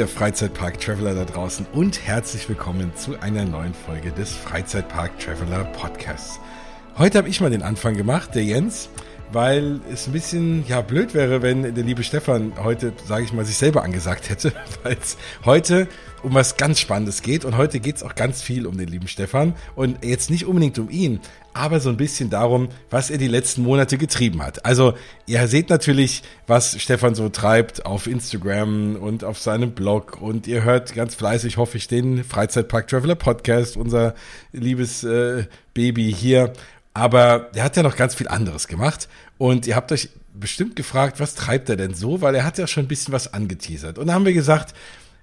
Ihr Freizeitpark-Traveler da draußen und herzlich willkommen zu einer neuen Folge des Freizeitpark-Traveler Podcasts. Heute habe ich mal den Anfang gemacht, der Jens, weil es ein bisschen ja blöd wäre, wenn der liebe Stefan heute, sage ich mal, sich selber angesagt hätte, weil es heute um was ganz Spannendes geht. Und heute geht es auch ganz viel um den lieben Stefan. Und jetzt nicht unbedingt um ihn, aber so ein bisschen darum, was er die letzten Monate getrieben hat. Also ihr seht natürlich, was Stefan so treibt auf Instagram und auf seinem Blog. Und ihr hört ganz fleißig, hoffe ich, den Freizeitpark Traveler Podcast, unser liebes äh, Baby hier aber der hat ja noch ganz viel anderes gemacht. Und ihr habt euch bestimmt gefragt, was treibt er denn so? Weil er hat ja schon ein bisschen was angeteasert. Und da haben wir gesagt,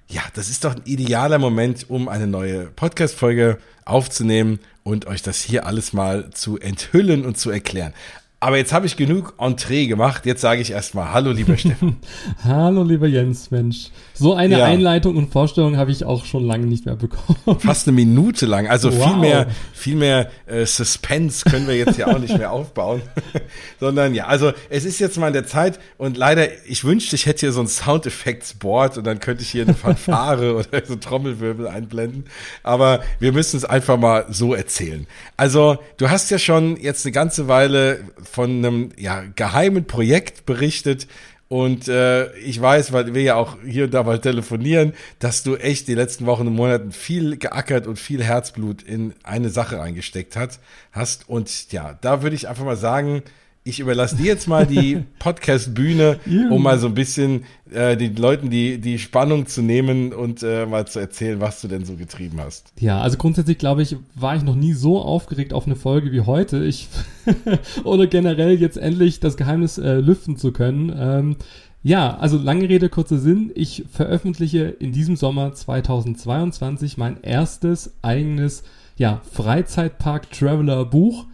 ja, das ist doch ein idealer Moment, um eine neue Podcast-Folge aufzunehmen und euch das hier alles mal zu enthüllen und zu erklären. Aber jetzt habe ich genug Entree gemacht. Jetzt sage ich erstmal Hallo, lieber Steffen. Hallo, lieber Jens, Mensch. So eine ja. Einleitung und Vorstellung habe ich auch schon lange nicht mehr bekommen. Fast eine Minute lang. Also wow. viel mehr, viel mehr äh, Suspense können wir jetzt hier auch nicht mehr aufbauen. Sondern ja, also es ist jetzt mal in der Zeit und leider, ich wünschte, ich hätte hier so ein Soundeffekts-Board und dann könnte ich hier eine Fanfare oder so Trommelwirbel einblenden. Aber wir müssen es einfach mal so erzählen. Also du hast ja schon jetzt eine ganze Weile von einem ja, geheimen Projekt berichtet. Und äh, ich weiß, weil wir ja auch hier und da mal telefonieren, dass du echt die letzten Wochen und Monaten viel geackert und viel Herzblut in eine Sache reingesteckt hat, hast. Und ja, da würde ich einfach mal sagen, ich überlasse dir jetzt mal die Podcast-Bühne, um mal so ein bisschen äh, den Leuten die, die Spannung zu nehmen und äh, mal zu erzählen, was du denn so getrieben hast. Ja, also grundsätzlich glaube ich, war ich noch nie so aufgeregt auf eine Folge wie heute. Ich oder generell jetzt endlich das Geheimnis äh, lüften zu können. Ähm, ja, also lange Rede, kurzer Sinn. Ich veröffentliche in diesem Sommer 2022 mein erstes eigenes ja, Freizeitpark-Traveler-Buch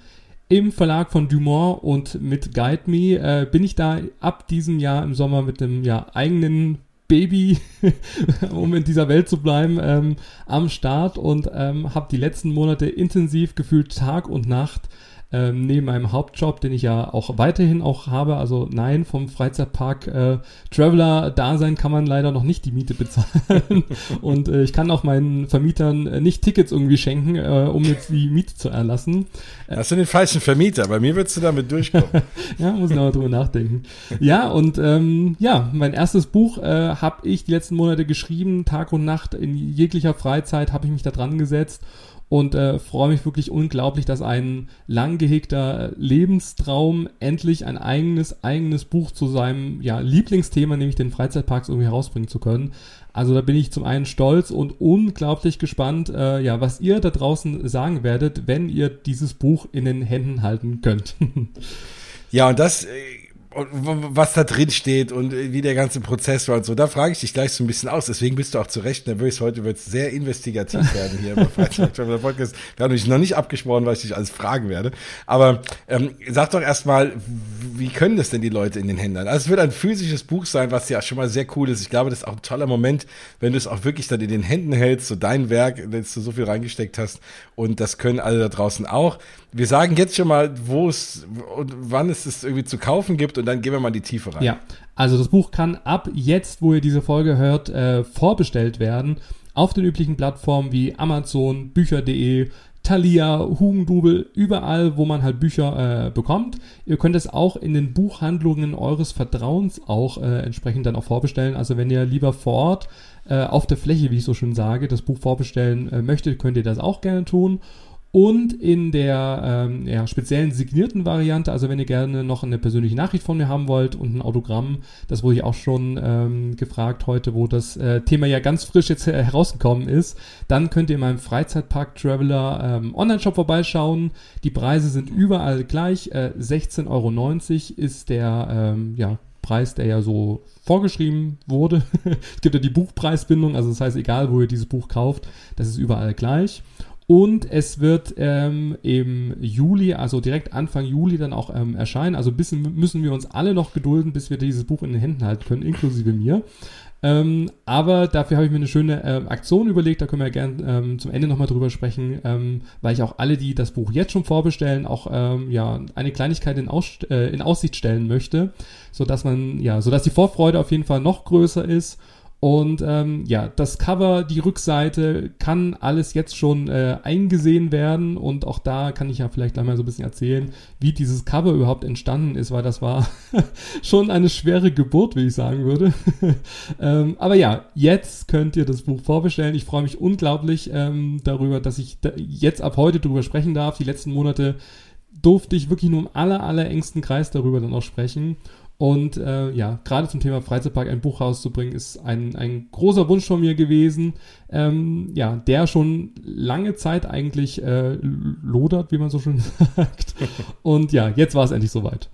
im Verlag von Dumont und mit Guide Me äh, bin ich da ab diesem Jahr im Sommer mit einem ja, eigenen Baby, um in dieser Welt zu bleiben, ähm, am Start und ähm, habe die letzten Monate intensiv gefühlt Tag und Nacht ähm, neben meinem Hauptjob, den ich ja auch weiterhin auch habe. Also nein, vom Freizeitpark äh, Traveler Dasein kann man leider noch nicht die Miete bezahlen und äh, ich kann auch meinen Vermietern äh, nicht Tickets irgendwie schenken, äh, um jetzt die Miete zu erlassen. Hast du den falschen Vermieter? Bei mir würdest du damit durchkommen. ja, muss ich noch mal drüber nachdenken. Ja, und ähm, ja, mein erstes Buch äh, habe ich die letzten Monate geschrieben, Tag und Nacht in jeglicher Freizeit habe ich mich da dran gesetzt und äh, freue mich wirklich unglaublich, dass ein lang gehegter Lebenstraum endlich ein eigenes, eigenes Buch zu seinem ja, Lieblingsthema, nämlich den Freizeitparks, irgendwie herausbringen zu können. Also da bin ich zum einen stolz und unglaublich gespannt, äh, ja, was ihr da draußen sagen werdet, wenn ihr dieses Buch in den Händen halten könnt. ja, und das äh, was da drin steht und wie der ganze Prozess war und so. Da frage ich dich gleich so ein bisschen aus. Deswegen bist du auch zu Recht nervös. Heute wird es sehr investigativ werden hier Freizeit Podcast. Wir haben mich noch nicht abgesprochen, was ich dich alles fragen werde. Aber ähm, sag doch erstmal, wie können das denn die Leute in den Händen? Also es wird ein physisches Buch sein, was ja schon mal sehr cool ist. Ich glaube, das ist auch ein toller Moment, wenn du es auch wirklich dann in den Händen hältst, so dein Werk, das du so viel reingesteckt hast. Und das können alle da draußen auch. Wir sagen jetzt schon mal, wo es und wann es es irgendwie zu kaufen gibt und dann gehen wir mal in die Tiefe rein. Ja, also das Buch kann ab jetzt, wo ihr diese Folge hört, äh, vorbestellt werden auf den üblichen Plattformen wie Amazon, Bücher.de, Thalia, Hugendubel, überall, wo man halt Bücher äh, bekommt. Ihr könnt es auch in den Buchhandlungen eures Vertrauens auch äh, entsprechend dann auch vorbestellen. Also wenn ihr lieber vor Ort äh, auf der Fläche, wie ich so schön sage, das Buch vorbestellen äh, möchtet, könnt ihr das auch gerne tun. Und in der ähm, ja, speziellen signierten Variante, also wenn ihr gerne noch eine persönliche Nachricht von mir haben wollt und ein Autogramm, das wurde ich auch schon ähm, gefragt heute, wo das äh, Thema ja ganz frisch jetzt äh, herausgekommen ist, dann könnt ihr in meinem Freizeitpark Traveler ähm, Online-Shop vorbeischauen. Die Preise sind überall gleich. Äh, 16,90 Euro ist der ähm, ja, Preis, der ja so vorgeschrieben wurde. es gibt ja die Buchpreisbindung, also das heißt, egal wo ihr dieses Buch kauft, das ist überall gleich. Und es wird ähm, im Juli, also direkt Anfang Juli dann auch ähm, erscheinen. Also bisschen müssen wir uns alle noch gedulden, bis wir dieses Buch in den Händen halten können, inklusive mir. Ähm, aber dafür habe ich mir eine schöne äh, Aktion überlegt, da können wir gerne ähm, zum Ende nochmal drüber sprechen, ähm, weil ich auch alle, die das Buch jetzt schon vorbestellen, auch ähm, ja eine Kleinigkeit in, Aus äh, in Aussicht stellen möchte, sodass man, ja, sodass die Vorfreude auf jeden Fall noch größer ist Und ähm, ja, das Cover, die Rückseite kann alles jetzt schon äh, eingesehen werden und auch da kann ich ja vielleicht gleich mal so ein bisschen erzählen, wie dieses Cover überhaupt entstanden ist, weil das war schon eine schwere Geburt, wie ich sagen würde. ähm, aber ja, jetzt könnt ihr das Buch vorbestellen. Ich freue mich unglaublich ähm, darüber, dass ich da jetzt ab heute darüber sprechen darf. Die letzten Monate durfte ich wirklich nur im aller, aller engsten Kreis darüber dann auch sprechen. Und äh, ja, gerade zum Thema Freizeitpark ein Buch rauszubringen, ist ein, ein großer Wunsch von mir gewesen, ähm, ja, der schon lange Zeit eigentlich äh, lodert, wie man so schön sagt. Und ja, jetzt war es endlich soweit.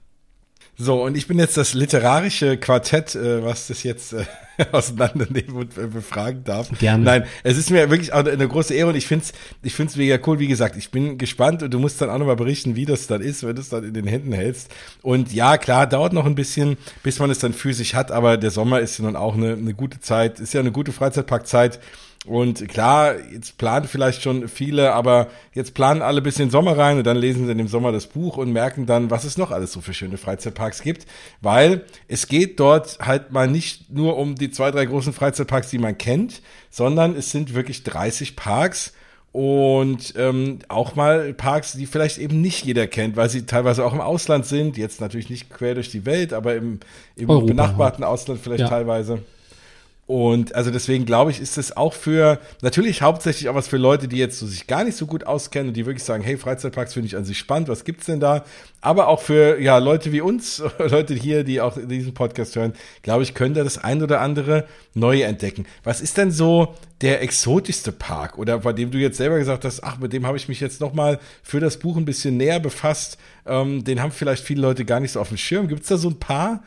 So, und ich bin jetzt das literarische Quartett, äh, was das jetzt äh, auseinandernehmen und äh, befragen darf. Gerne. Nein, es ist mir wirklich eine große Ehre und ich finde es ich find's mega cool. Wie gesagt, ich bin gespannt und du musst dann auch nochmal berichten, wie das dann ist, wenn du es dann in den Händen hältst. Und ja, klar, dauert noch ein bisschen, bis man es dann physisch hat, aber der Sommer ist ja nun auch eine, eine gute Zeit, ist ja eine gute Freizeitparkzeit. Und klar, jetzt planen vielleicht schon viele, aber jetzt planen alle bis in den Sommer rein und dann lesen sie in dem Sommer das Buch und merken dann, was es noch alles so für schöne Freizeitparks gibt, weil es geht dort halt mal nicht nur um die zwei, drei großen Freizeitparks, die man kennt, sondern es sind wirklich 30 Parks und ähm, auch mal Parks, die vielleicht eben nicht jeder kennt, weil sie teilweise auch im Ausland sind, jetzt natürlich nicht quer durch die Welt, aber im, im benachbarten Ausland vielleicht ja. teilweise. Und also deswegen glaube ich, ist es auch für, natürlich hauptsächlich auch was für Leute, die jetzt so sich gar nicht so gut auskennen und die wirklich sagen, hey, Freizeitparks finde ich an sich spannend, was gibt's denn da? Aber auch für, ja, Leute wie uns, Leute hier, die auch diesen Podcast hören, glaube ich, können da das ein oder andere Neue entdecken. Was ist denn so der exotischste Park oder bei dem du jetzt selber gesagt hast, ach, mit dem habe ich mich jetzt nochmal für das Buch ein bisschen näher befasst, ähm, den haben vielleicht viele Leute gar nicht so auf dem Schirm. Gibt's da so ein paar?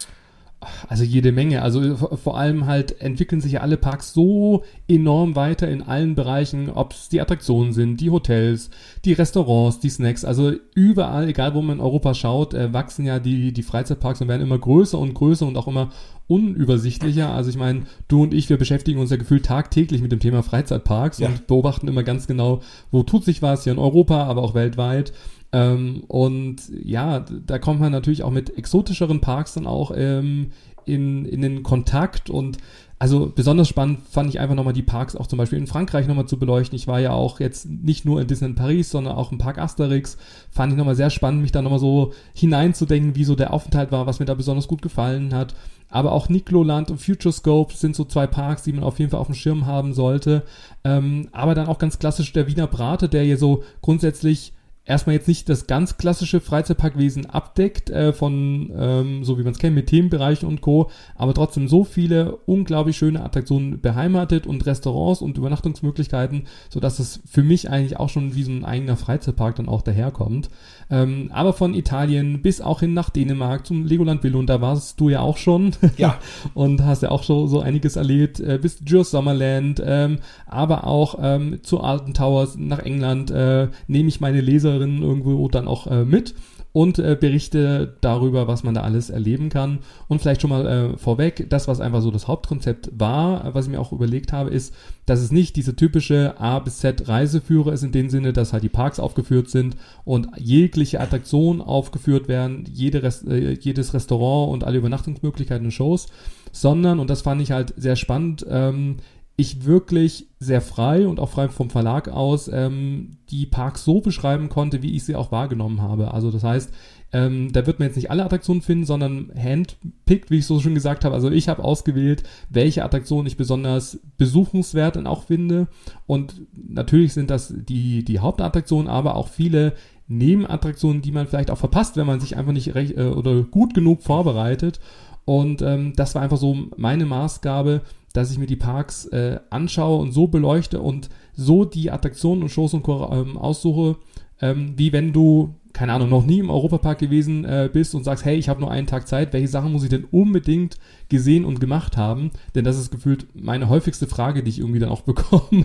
Also jede Menge. Also vor allem halt entwickeln sich ja alle Parks so enorm weiter in allen Bereichen, ob es die Attraktionen sind, die Hotels, die Restaurants, die Snacks. Also überall, egal wo man in Europa schaut, äh, wachsen ja die, die Freizeitparks und werden immer größer und größer und auch immer unübersichtlicher. Also ich meine, du und ich, wir beschäftigen uns ja gefühlt tagtäglich mit dem Thema Freizeitparks ja. und beobachten immer ganz genau, wo tut sich was hier in Europa, aber auch weltweit. Ähm, und ja, da kommt man natürlich auch mit exotischeren Parks dann auch ähm, in, in den Kontakt und also besonders spannend fand ich einfach nochmal die Parks auch zum Beispiel in Frankreich nochmal zu beleuchten. Ich war ja auch jetzt nicht nur in Disneyland Paris, sondern auch im Park Asterix. Fand ich nochmal sehr spannend, mich da nochmal so hineinzudenken, wie so der Aufenthalt war, was mir da besonders gut gefallen hat. Aber auch Nikloland und Futurescope sind so zwei Parks, die man auf jeden Fall auf dem Schirm haben sollte. Ähm, aber dann auch ganz klassisch der Wiener Brate, der hier so grundsätzlich erstmal jetzt nicht das ganz klassische Freizeitparkwesen abdeckt, äh, von ähm, so wie man es kennt, mit Themenbereichen und Co., aber trotzdem so viele unglaublich schöne Attraktionen beheimatet und Restaurants und Übernachtungsmöglichkeiten, sodass es für mich eigentlich auch schon wie so ein eigener Freizeitpark dann auch daherkommt. Ähm, aber von Italien bis auch hin nach Dänemark zum Legoland Villund, da warst du ja auch schon. Ja. und hast ja auch so, so einiges erlebt. Äh, bis Jure Summerland, ähm, aber auch ähm, zu Alton Towers nach England äh, nehme ich meine Leserinnen irgendwo dann auch äh, mit und äh, berichte darüber, was man da alles erleben kann. Und vielleicht schon mal äh, vorweg, das, was einfach so das Hauptkonzept war, was ich mir auch überlegt habe, ist, dass es nicht diese typische A bis Z Reiseführer ist in dem Sinne, dass halt die Parks aufgeführt sind und jegliche Attraktionen aufgeführt werden, jede Rest, äh, jedes Restaurant und alle Übernachtungsmöglichkeiten und Shows, sondern, und das fand ich halt sehr spannend, ähm, ich wirklich sehr frei und auch frei vom Verlag aus ähm, die Parks so beschreiben konnte, wie ich sie auch wahrgenommen habe. Also das heißt, ähm, da wird man jetzt nicht alle Attraktionen finden, sondern handpickt, wie ich so schon gesagt habe. Also ich habe ausgewählt, welche Attraktionen ich besonders besuchenswert und auch finde. Und natürlich sind das die, die Hauptattraktionen, aber auch viele Nebenattraktionen, die man vielleicht auch verpasst, wenn man sich einfach nicht recht äh, oder gut genug vorbereitet. Und ähm, das war einfach so meine Maßgabe, dass ich mir die Parks äh, anschaue und so beleuchte und so die Attraktionen und Shows und. Ähm, aussuche, ähm, wie wenn du keine Ahnung, noch nie im Europapark gewesen äh, bist und sagst, hey, ich habe nur einen Tag Zeit, welche Sachen muss ich denn unbedingt gesehen und gemacht haben? Denn das ist gefühlt meine häufigste Frage, die ich irgendwie dann auch bekomme.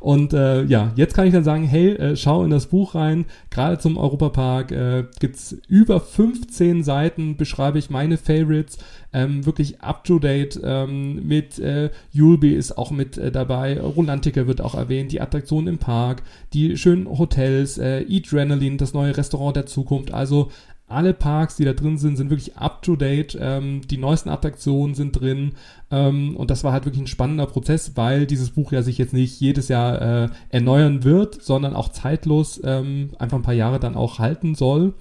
Und äh, ja, jetzt kann ich dann sagen, hey, äh, schau in das Buch rein. Gerade zum Europapark äh, gibt's über 15 Seiten, beschreibe ich meine Favorites, ähm, wirklich up-to-date ähm, mit äh, Julbi ist auch mit äh, dabei, Rolantica wird auch erwähnt, die Attraktionen im Park, die schönen Hotels, äh, Adrenaline, das neue Restaurant der Zukunft, also alle Parks, die da drin sind, sind wirklich up to date. Ähm, die neuesten Attraktionen sind drin. Ähm, und das war halt wirklich ein spannender Prozess, weil dieses Buch ja sich jetzt nicht jedes Jahr äh, erneuern wird, sondern auch zeitlos ähm, einfach ein paar Jahre dann auch halten soll.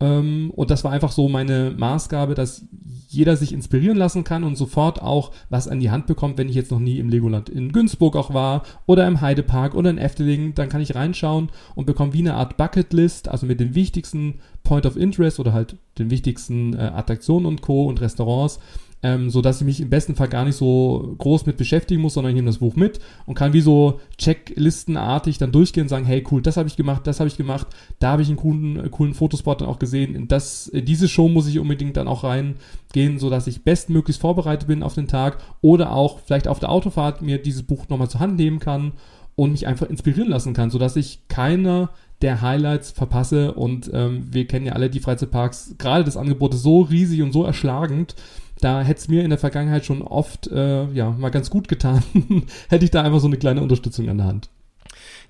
Ähm, und das war einfach so meine Maßgabe, dass jeder sich inspirieren lassen kann und sofort auch was an die Hand bekommt, wenn ich jetzt noch nie im Legoland in Günzburg auch war oder im Heidepark oder in Efteling, dann kann ich reinschauen und bekomme wie eine Art Bucketlist, also mit den wichtigsten Point of Interest oder halt den wichtigsten äh, Attraktionen und Co. und Restaurants ähm, so dass ich mich im besten Fall gar nicht so groß mit beschäftigen muss, sondern ich nehme das Buch mit und kann wie so Checklistenartig dann durchgehen und sagen, hey cool, das habe ich gemacht, das habe ich gemacht, da habe ich einen coolen, äh, coolen Fotospot dann auch gesehen, in, das, in diese Show muss ich unbedingt dann auch reingehen, so dass ich bestmöglichst vorbereitet bin auf den Tag oder auch vielleicht auf der Autofahrt mir dieses Buch nochmal zur Hand nehmen kann und mich einfach inspirieren lassen kann, so dass ich keiner der Highlights verpasse. Und ähm, wir kennen ja alle die Freizeitparks, gerade das Angebot ist so riesig und so erschlagend, da hätte es mir in der Vergangenheit schon oft äh, ja mal ganz gut getan, hätte ich da einfach so eine kleine Unterstützung an der Hand.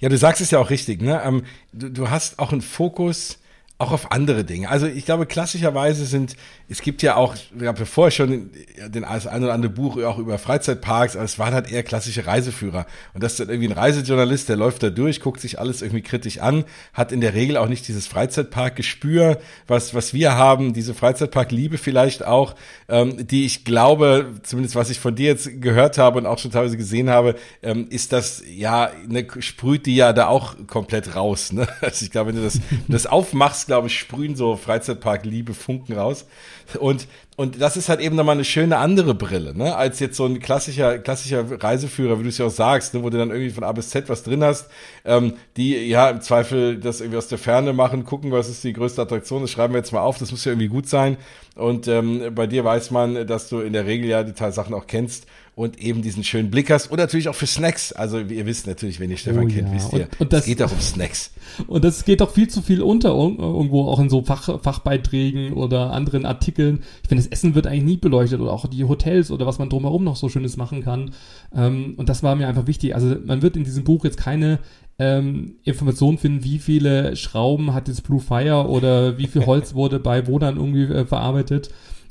Ja, du sagst es ja auch richtig, ne? Ähm, du, du hast auch einen Fokus auch auf andere Dinge. Also ich glaube, klassischerweise sind, es gibt ja auch, ich habe vorher schon den ein oder andere Buch auch über Freizeitparks, aber es waren halt eher klassische Reiseführer. Und das ist dann irgendwie ein Reisejournalist, der läuft da durch, guckt sich alles irgendwie kritisch an, hat in der Regel auch nicht dieses Freizeitparkgespür, was, was wir haben, diese Freizeitparkliebe vielleicht auch, ähm, die ich glaube, zumindest was ich von dir jetzt gehört habe und auch schon teilweise gesehen habe, ähm, ist das, ja, eine, sprüht die ja da auch komplett raus. Ne? Also ich glaube, wenn du das, das aufmachst, glaube ich, sprühen so Freizeitpark-Liebe Funken raus. Und, und das ist halt eben nochmal eine schöne andere Brille, ne? als jetzt so ein klassischer, klassischer Reiseführer, wie du es ja auch sagst, ne? wo du dann irgendwie von A bis Z was drin hast, ähm, die ja im Zweifel das irgendwie aus der Ferne machen, gucken, was ist die größte Attraktion, das schreiben wir jetzt mal auf, das muss ja irgendwie gut sein. Und ähm, bei dir weiß man, dass du in der Regel ja die Sachen auch kennst und eben diesen schönen Blick hast und natürlich auch für Snacks. Also ihr wisst natürlich, wenn ihr Stefan oh, kennt, ja. wisst ihr, und, und das, es geht auch um Snacks. Und das geht doch viel zu viel unter irgendwo auch in so Fach, Fachbeiträgen oder anderen Artikeln. Ich finde, das Essen wird eigentlich nie beleuchtet oder auch die Hotels oder was man drumherum noch so Schönes machen kann. Ähm, und das war mir einfach wichtig. Also man wird in diesem Buch jetzt keine ähm, Informationen finden, wie viele Schrauben hat jetzt Blue Fire oder wie viel Holz wurde bei wo dann irgendwie äh, verarbeitet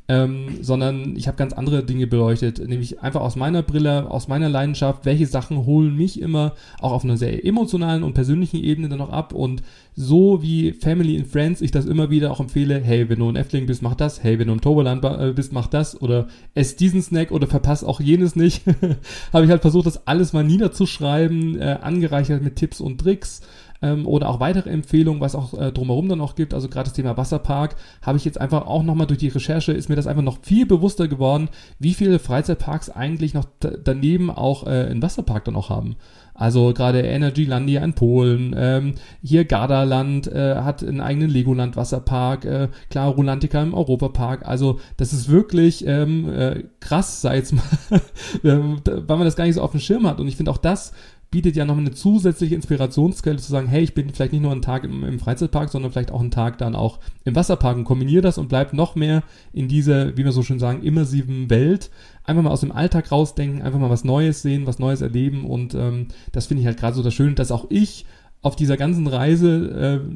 ähm, sondern ich habe ganz andere Dinge beleuchtet, nämlich einfach aus meiner Brille, aus meiner Leidenschaft, welche Sachen holen mich immer auch auf einer sehr emotionalen und persönlichen Ebene dann noch ab. Und so wie Family and Friends ich das immer wieder auch empfehle, hey, wenn du ein Effling bist, mach das, hey, wenn du im Toverland äh, bist, mach das. Oder ess diesen Snack oder verpass auch jenes nicht, habe ich halt versucht, das alles mal niederzuschreiben, äh, angereichert mit Tipps und Tricks, ähm, oder auch weitere Empfehlungen, was auch äh, drumherum dann noch gibt. Also gerade das Thema Wasserpark habe ich jetzt einfach auch nochmal durch die Recherche ist mir das einfach noch viel bewusster geworden, wie viele Freizeitparks eigentlich noch daneben auch äh, einen Wasserpark dann auch haben. Also gerade Energylandia in Polen, ähm, hier Gardaland äh, hat einen eigenen Legoland Wasserpark, äh, klar Rulantica im Europapark. Also das ist wirklich ähm, äh, krass, sei jetzt mal, weil man das gar nicht so auf dem Schirm hat. Und ich finde auch das bietet ja noch eine zusätzliche Inspirationsquelle zu sagen, hey, ich bin vielleicht nicht nur einen Tag im, im, Freizeitpark, sondern vielleicht auch einen Tag dann auch im Wasserpark und kombiniere das und bleibt noch mehr in dieser, wie wir so schön sagen, immersiven Welt. Einfach mal aus dem Alltag rausdenken, einfach mal was Neues sehen, was Neues erleben und ähm, das finde ich halt gerade so das Schöne, dass auch ich auf dieser ganzen Reise äh,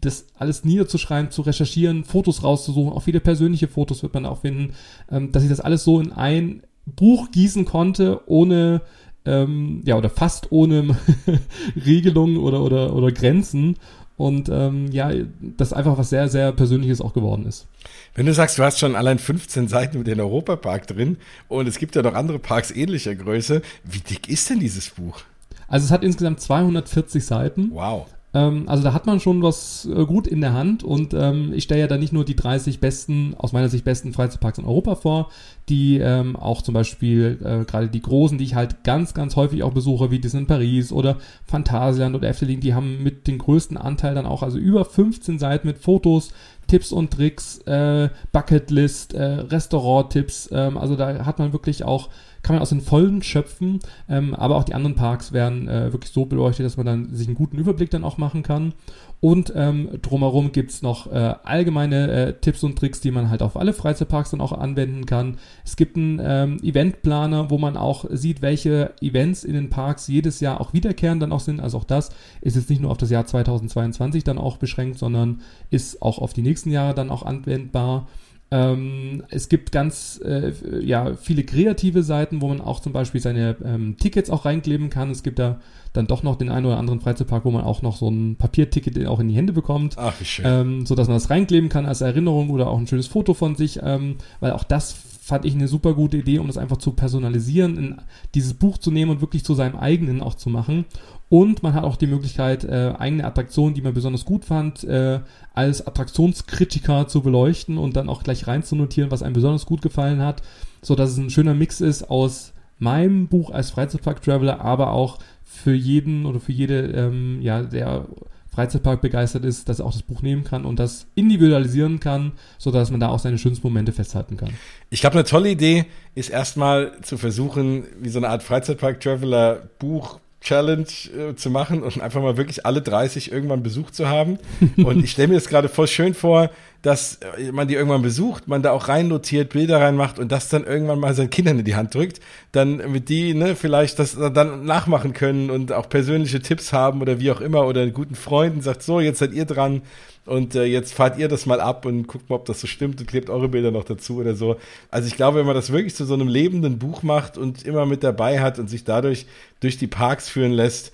das alles niederzuschreiben, zu recherchieren, Fotos rauszusuchen, auch viele persönliche Fotos wird man auch finden, ähm, dass ich das alles so in ein Buch gießen konnte, ohne ähm, ja, oder fast ohne Regelungen oder, oder, oder Grenzen. Und ähm, ja, das einfach was sehr, sehr Persönliches auch geworden ist. Wenn du sagst, du hast schon allein 15 Seiten über den Europapark drin und es gibt ja noch andere Parks ähnlicher Größe, wie dick ist denn dieses Buch? Also es hat insgesamt 240 Seiten. Wow. Ähm, also da hat man schon was äh, gut in der Hand und ähm, ich stelle ja da nicht nur die 30 besten, aus meiner Sicht besten Freizeitparks in Europa vor, die ähm, auch zum Beispiel äh, gerade die großen, die ich halt ganz, ganz häufig auch besuche, wie Disney in Paris oder Phantasialand oder Efteling, die haben mit den größten Anteil dann auch, also über 15 Seiten mit Fotos, Tipps und Tricks, äh, Bucketlist, äh, Restaurant-Tipps, ähm, also da hat man wirklich auch kann man aus den Vollen schöpfen, ähm, aber auch die anderen Parks werden äh, wirklich so beleuchtet, dass man dann sich einen guten Überblick dann auch machen kann. Und ähm, drumherum gibt's noch äh, allgemeine äh, Tipps und Tricks, die man halt auf alle Freizeitparks dann auch anwenden kann. Es gibt einen ähm, Eventplaner, wo man auch sieht, welche Events in den Parks jedes Jahr auch wiederkehren dann auch sind. Also auch das ist jetzt nicht nur auf das Jahr 2022 dann auch beschränkt, sondern ist auch auf die nächsten Jahre dann auch anwendbar. Ähm, es gibt ganz äh, ja, viele kreative Seiten, wo man auch zum Beispiel seine ähm, Tickets auch reinkleben kann. Es gibt da dann doch noch den einen oder anderen Freizeitpark, wo man auch noch so ein Papierticket auch in die Hände bekommt. Ach, wie schön. Ähm, so dass man das reinkleben kann als Erinnerung oder auch ein schönes Foto von sich, ähm, weil auch das fand ich eine super gute Idee, um das einfach zu personalisieren, in dieses Buch zu nehmen und wirklich zu seinem eigenen auch zu machen. Und man hat auch die Möglichkeit, äh, eigene Attraktionen, die man besonders gut fand, äh, als Attraktionskritiker zu beleuchten und dann auch gleich rein zu notieren, was einem besonders gut gefallen hat, so dass es ein schöner Mix ist aus meinem Buch als Freizeitpark-Traveler, aber auch für jeden oder für jede, ähm, ja, der Freizeitpark begeistert ist, dass er auch das Buch nehmen kann und das individualisieren kann, so dass man da auch seine schönsten Momente festhalten kann. Ich glaube, eine tolle Idee ist erstmal zu versuchen, wie so eine Art Freizeitpark-Traveler-Buch Challenge äh, zu machen und einfach mal wirklich alle 30 irgendwann besucht zu haben. Und ich stelle mir das gerade voll schön vor, dass äh, man die irgendwann besucht, man da auch rein notiert, Bilder reinmacht und das dann irgendwann mal seinen Kindern in die Hand drückt, dann mit die, ne, vielleicht das dann nachmachen können und auch persönliche Tipps haben oder wie auch immer oder guten Freunden sagt, so, jetzt seid ihr dran und äh, jetzt fahrt ihr das mal ab und guckt mal, ob das so stimmt und klebt eure Bilder noch dazu oder so. Also ich glaube, wenn man das wirklich zu so einem lebenden Buch macht und immer mit dabei hat und sich dadurch durch die Parks führen lässt,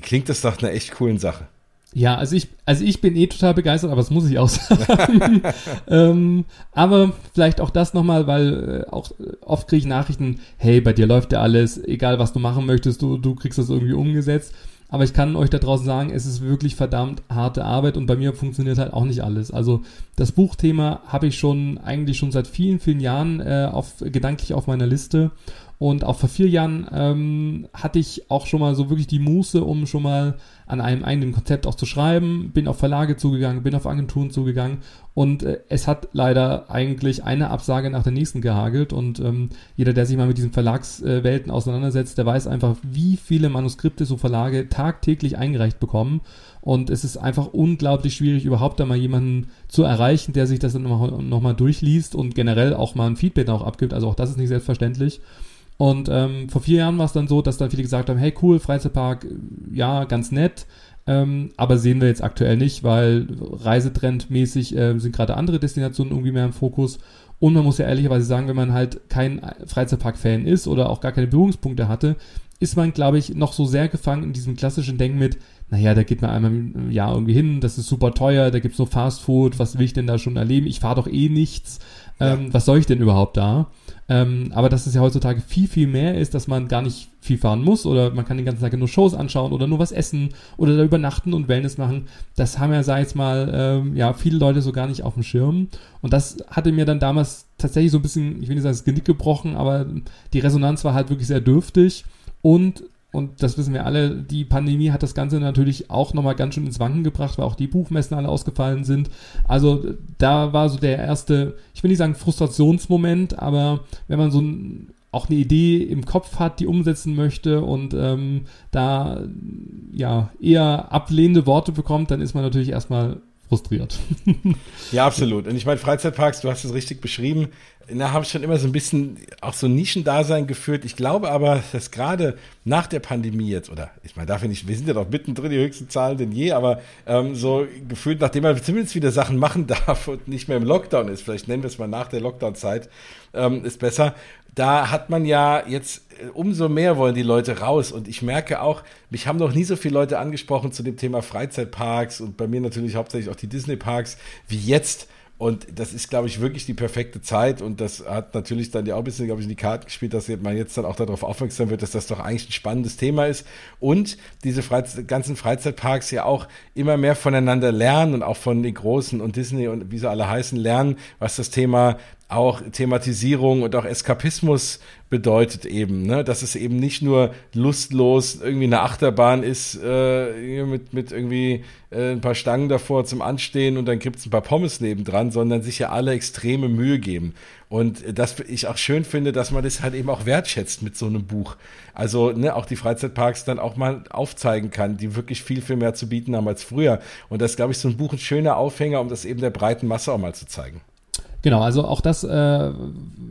klingt das doch eine echt coolen Sache. Ja, also ich, also ich bin eh total begeistert, aber das muss ich auch sagen. ähm, aber vielleicht auch das nochmal, weil äh, auch äh, oft kriege ich Nachrichten, hey, bei dir läuft ja alles, egal was du machen möchtest, du, du kriegst das irgendwie umgesetzt. Aber ich kann euch da draußen sagen, es ist wirklich verdammt harte Arbeit und bei mir funktioniert halt auch nicht alles. Also das Buchthema habe ich schon eigentlich schon seit vielen, vielen Jahren äh, auf, gedanklich auf meiner Liste. Und auch vor vier Jahren ähm, hatte ich auch schon mal so wirklich die Muße, um schon mal an einem eigenen Konzept auch zu schreiben, bin auf Verlage zugegangen, bin auf Agenturen zugegangen. Und äh, es hat leider eigentlich eine Absage nach der nächsten gehagelt. Und ähm, jeder, der sich mal mit diesen Verlagswelten auseinandersetzt, der weiß einfach, wie viele Manuskripte so Verlage tagtäglich eingereicht bekommen. Und es ist einfach unglaublich schwierig, überhaupt da mal jemanden zu erreichen, der sich das dann nochmal noch mal durchliest und generell auch mal ein Feedback auch abgibt, also auch das ist nicht selbstverständlich. Und ähm, vor vier Jahren war es dann so, dass da viele gesagt haben, hey cool, Freizeitpark, ja, ganz nett, ähm, aber sehen wir jetzt aktuell nicht, weil reisetrendmäßig äh, sind gerade andere Destinationen irgendwie mehr im Fokus. Und man muss ja ehrlicherweise sagen, wenn man halt kein Freizeitpark-Fan ist oder auch gar keine Berührungspunkte hatte, ist man, glaube ich, noch so sehr gefangen in diesem klassischen Denken mit, naja, da geht man einmal im Jahr irgendwie hin, das ist super teuer, da gibt's nur Fast Food, was will ich denn da schon erleben? Ich fahre doch eh nichts. Ähm. Was soll ich denn überhaupt da? Ähm, aber dass es ja heutzutage viel, viel mehr ist, dass man gar nicht viel fahren muss oder man kann den ganzen Tag nur Shows anschauen oder nur was essen oder da übernachten und Wellness machen. Das haben ja, sag ich jetzt mal, ähm, ja, viele Leute so gar nicht auf dem Schirm. Und das hatte mir dann damals tatsächlich so ein bisschen, ich will nicht sagen, das Genick gebrochen, aber die Resonanz war halt wirklich sehr dürftig. Und und das wissen wir alle, die Pandemie hat das Ganze natürlich auch nochmal ganz schön ins Wanken gebracht, weil auch die Buchmessen alle ausgefallen sind. Also da war so der erste, ich will nicht sagen Frustrationsmoment, aber wenn man so ein, auch eine Idee im Kopf hat, die umsetzen möchte und ähm, da ja eher ablehnende Worte bekommt, dann ist man natürlich erstmal frustriert. ja, absolut. Und ich meine, Freizeitparks, du hast es richtig beschrieben, da habe ich schon immer so ein bisschen auch so ein Nischendasein geführt. Ich glaube aber, dass gerade nach der Pandemie jetzt, oder ich meine, dafür nicht, wir sind ja doch mittendrin die höchsten Zahlen denn je, aber ähm, so gefühlt, nachdem man zumindest wieder Sachen machen darf und nicht mehr im Lockdown ist, vielleicht nennen wir es mal nach der Lockdown-Zeit, ähm, ist besser. Da hat man ja jetzt äh, umso mehr wollen die Leute raus. Und ich merke auch, mich haben noch nie so viele Leute angesprochen zu dem Thema Freizeitparks und bei mir natürlich hauptsächlich auch die Disney-Parks wie jetzt und das ist, glaube ich, wirklich die perfekte Zeit. Und das hat natürlich dann ja auch ein bisschen, glaube ich, in die Karten gespielt, dass man jetzt dann auch darauf aufmerksam wird, dass das doch eigentlich ein spannendes Thema ist. Und diese Freize ganzen Freizeitparks ja auch immer mehr voneinander lernen und auch von den Großen und Disney und wie sie alle heißen lernen, was das Thema auch Thematisierung und auch Eskapismus bedeutet eben, ne? dass es eben nicht nur lustlos irgendwie eine Achterbahn ist äh, mit, mit irgendwie äh, ein paar Stangen davor zum Anstehen und dann gibt's ein paar Pommes nebendran, sondern sich ja alle extreme Mühe geben. Und das ich auch schön finde, dass man das halt eben auch wertschätzt mit so einem Buch. Also ne, auch die Freizeitparks dann auch mal aufzeigen kann, die wirklich viel, viel mehr zu bieten haben als früher. Und das glaube ich, so ein Buch ein schöner Aufhänger, um das eben der breiten Masse auch mal zu zeigen. Genau, also auch das, äh,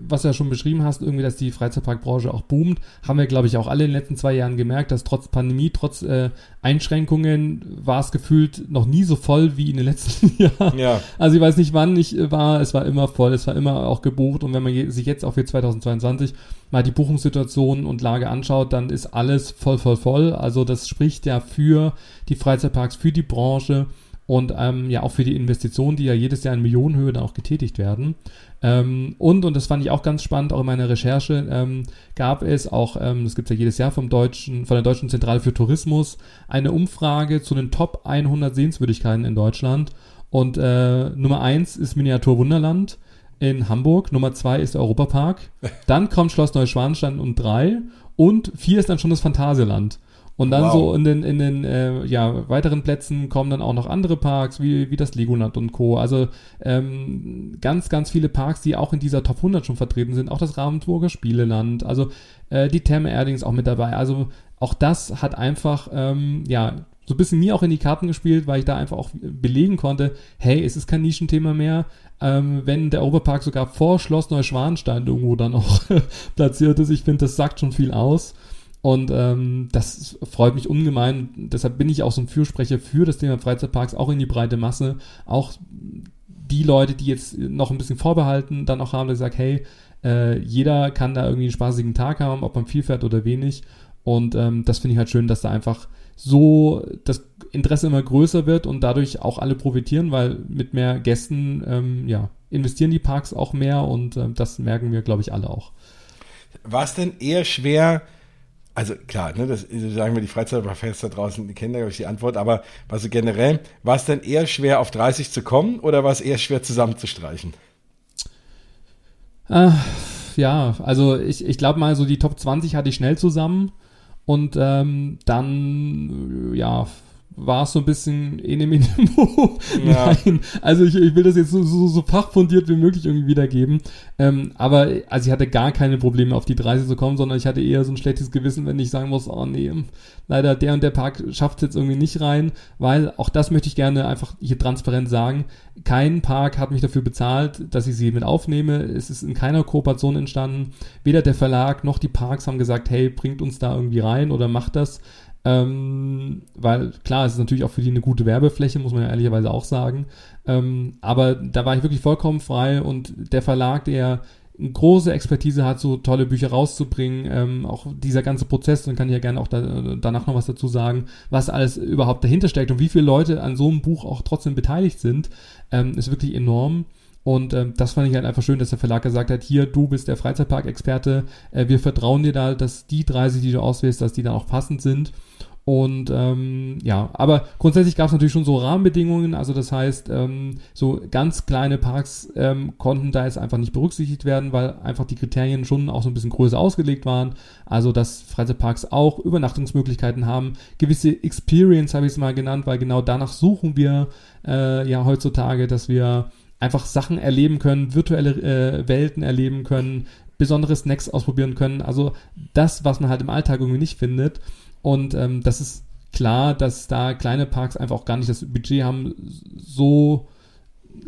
was du ja schon beschrieben hast, irgendwie, dass die Freizeitparkbranche auch boomt, haben wir, glaube ich, auch alle in den letzten zwei Jahren gemerkt, dass trotz Pandemie, trotz äh, Einschränkungen war es gefühlt noch nie so voll wie in den letzten Jahren. Ja. Also ich weiß nicht, wann ich war, es war immer voll, es war immer auch gebucht und wenn man sich jetzt auch für 2022 mal die Buchungssituation und Lage anschaut, dann ist alles voll, voll, voll. Also das spricht ja für die Freizeitparks, für die Branche und ähm, ja auch für die Investitionen, die ja jedes Jahr in Millionenhöhe dann auch getätigt werden. Ähm, und, und das fand ich auch ganz spannend, auch in meiner Recherche, ähm, gab es auch, ähm, das gibt es ja jedes Jahr vom deutschen, von der Deutschen Zentrale für Tourismus, eine Umfrage zu den Top 100 Sehenswürdigkeiten in Deutschland. Und äh, Nummer eins ist Miniatur Wunderland in Hamburg, Nummer zwei ist der Europapark, dann kommt Schloss Neuschwanstein und drei und vier ist dann schon das Phantasialand. Und dann wow. so in den, in den äh, ja, weiteren Plätzen kommen dann auch noch andere Parks, wie, wie das Legoland und Co. Also ähm, ganz, ganz viele Parks, die auch in dieser Top 100 schon vertreten sind. Auch das Ravensburger Spieleland, also äh, die Therme Erding ist auch mit dabei. Also auch das hat einfach, ähm, ja, so ein bisschen mir auch in die Karten gespielt, weil ich da einfach auch belegen konnte, hey, es ist kein Nischenthema mehr. Ähm, wenn der Oberpark sogar vor Schloss Neuschwanstein irgendwo dann auch platziert ist, ich finde, das sagt schon viel aus. Und ähm, das freut mich ungemein. Deshalb bin ich auch so ein Fürsprecher für das Thema Freizeitparks, auch in die breite Masse. Auch die Leute, die jetzt noch ein bisschen vorbehalten, dann auch haben, die sagen, hey, äh, jeder kann da irgendwie einen spaßigen Tag haben, ob man viel fährt oder wenig. Und ähm, das finde ich halt schön, dass da einfach so das Interesse immer größer wird und dadurch auch alle profitieren, weil mit mehr Gästen ähm, ja, investieren die Parks auch mehr und äh, das merken wir, glaube ich, alle auch. War es denn eher schwer, also klar, ne, das sagen wir die Freizeitfans da draußen, die kennen da glaube ich die Antwort, aber also generell, war es denn eher schwer auf 30 zu kommen oder war es eher schwer zusammenzustreichen? Äh, ja, also ich, ich glaube mal so die Top 20 hatte ich schnell zusammen und ähm, dann ja war es so ein bisschen ene minimo. Ja. Nein, also ich, ich will das jetzt so, so, so fachfundiert wie möglich irgendwie wiedergeben. Ähm, aber also ich hatte gar keine Probleme auf die 30 zu kommen, sondern ich hatte eher so ein schlechtes Gewissen, wenn ich sagen muss, oh nee, leider der und der Park schafft es jetzt irgendwie nicht rein, weil auch das möchte ich gerne einfach hier transparent sagen. Kein Park hat mich dafür bezahlt, dass ich sie mit aufnehme. Es ist in keiner Kooperation entstanden. Weder der Verlag noch die Parks haben gesagt, hey, bringt uns da irgendwie rein oder macht das. Ähm, weil klar, es ist natürlich auch für die eine gute Werbefläche, muss man ja ehrlicherweise auch sagen. Ähm, aber da war ich wirklich vollkommen frei und der Verlag, der große Expertise hat, so tolle Bücher rauszubringen, ähm, auch dieser ganze Prozess, dann kann ich ja gerne auch da, danach noch was dazu sagen, was alles überhaupt dahinter steckt und wie viele Leute an so einem Buch auch trotzdem beteiligt sind, ähm, ist wirklich enorm. Und ähm, das fand ich halt einfach schön, dass der Verlag gesagt hat, hier, du bist der Freizeitpark-Experte, äh, wir vertrauen dir da, dass die 30, die du auswählst, dass die dann auch passend sind. Und ähm, ja, aber grundsätzlich gab es natürlich schon so Rahmenbedingungen. Also das heißt, ähm, so ganz kleine Parks ähm, konnten da jetzt einfach nicht berücksichtigt werden, weil einfach die Kriterien schon auch so ein bisschen größer ausgelegt waren. Also dass Freizeitparks auch Übernachtungsmöglichkeiten haben. Gewisse Experience habe ich es mal genannt, weil genau danach suchen wir äh, ja heutzutage, dass wir einfach Sachen erleben können, virtuelle äh, Welten erleben können, besondere Snacks ausprobieren können. Also das, was man halt im Alltag irgendwie nicht findet. Und ähm, das ist klar, dass da kleine Parks einfach auch gar nicht das Budget haben, so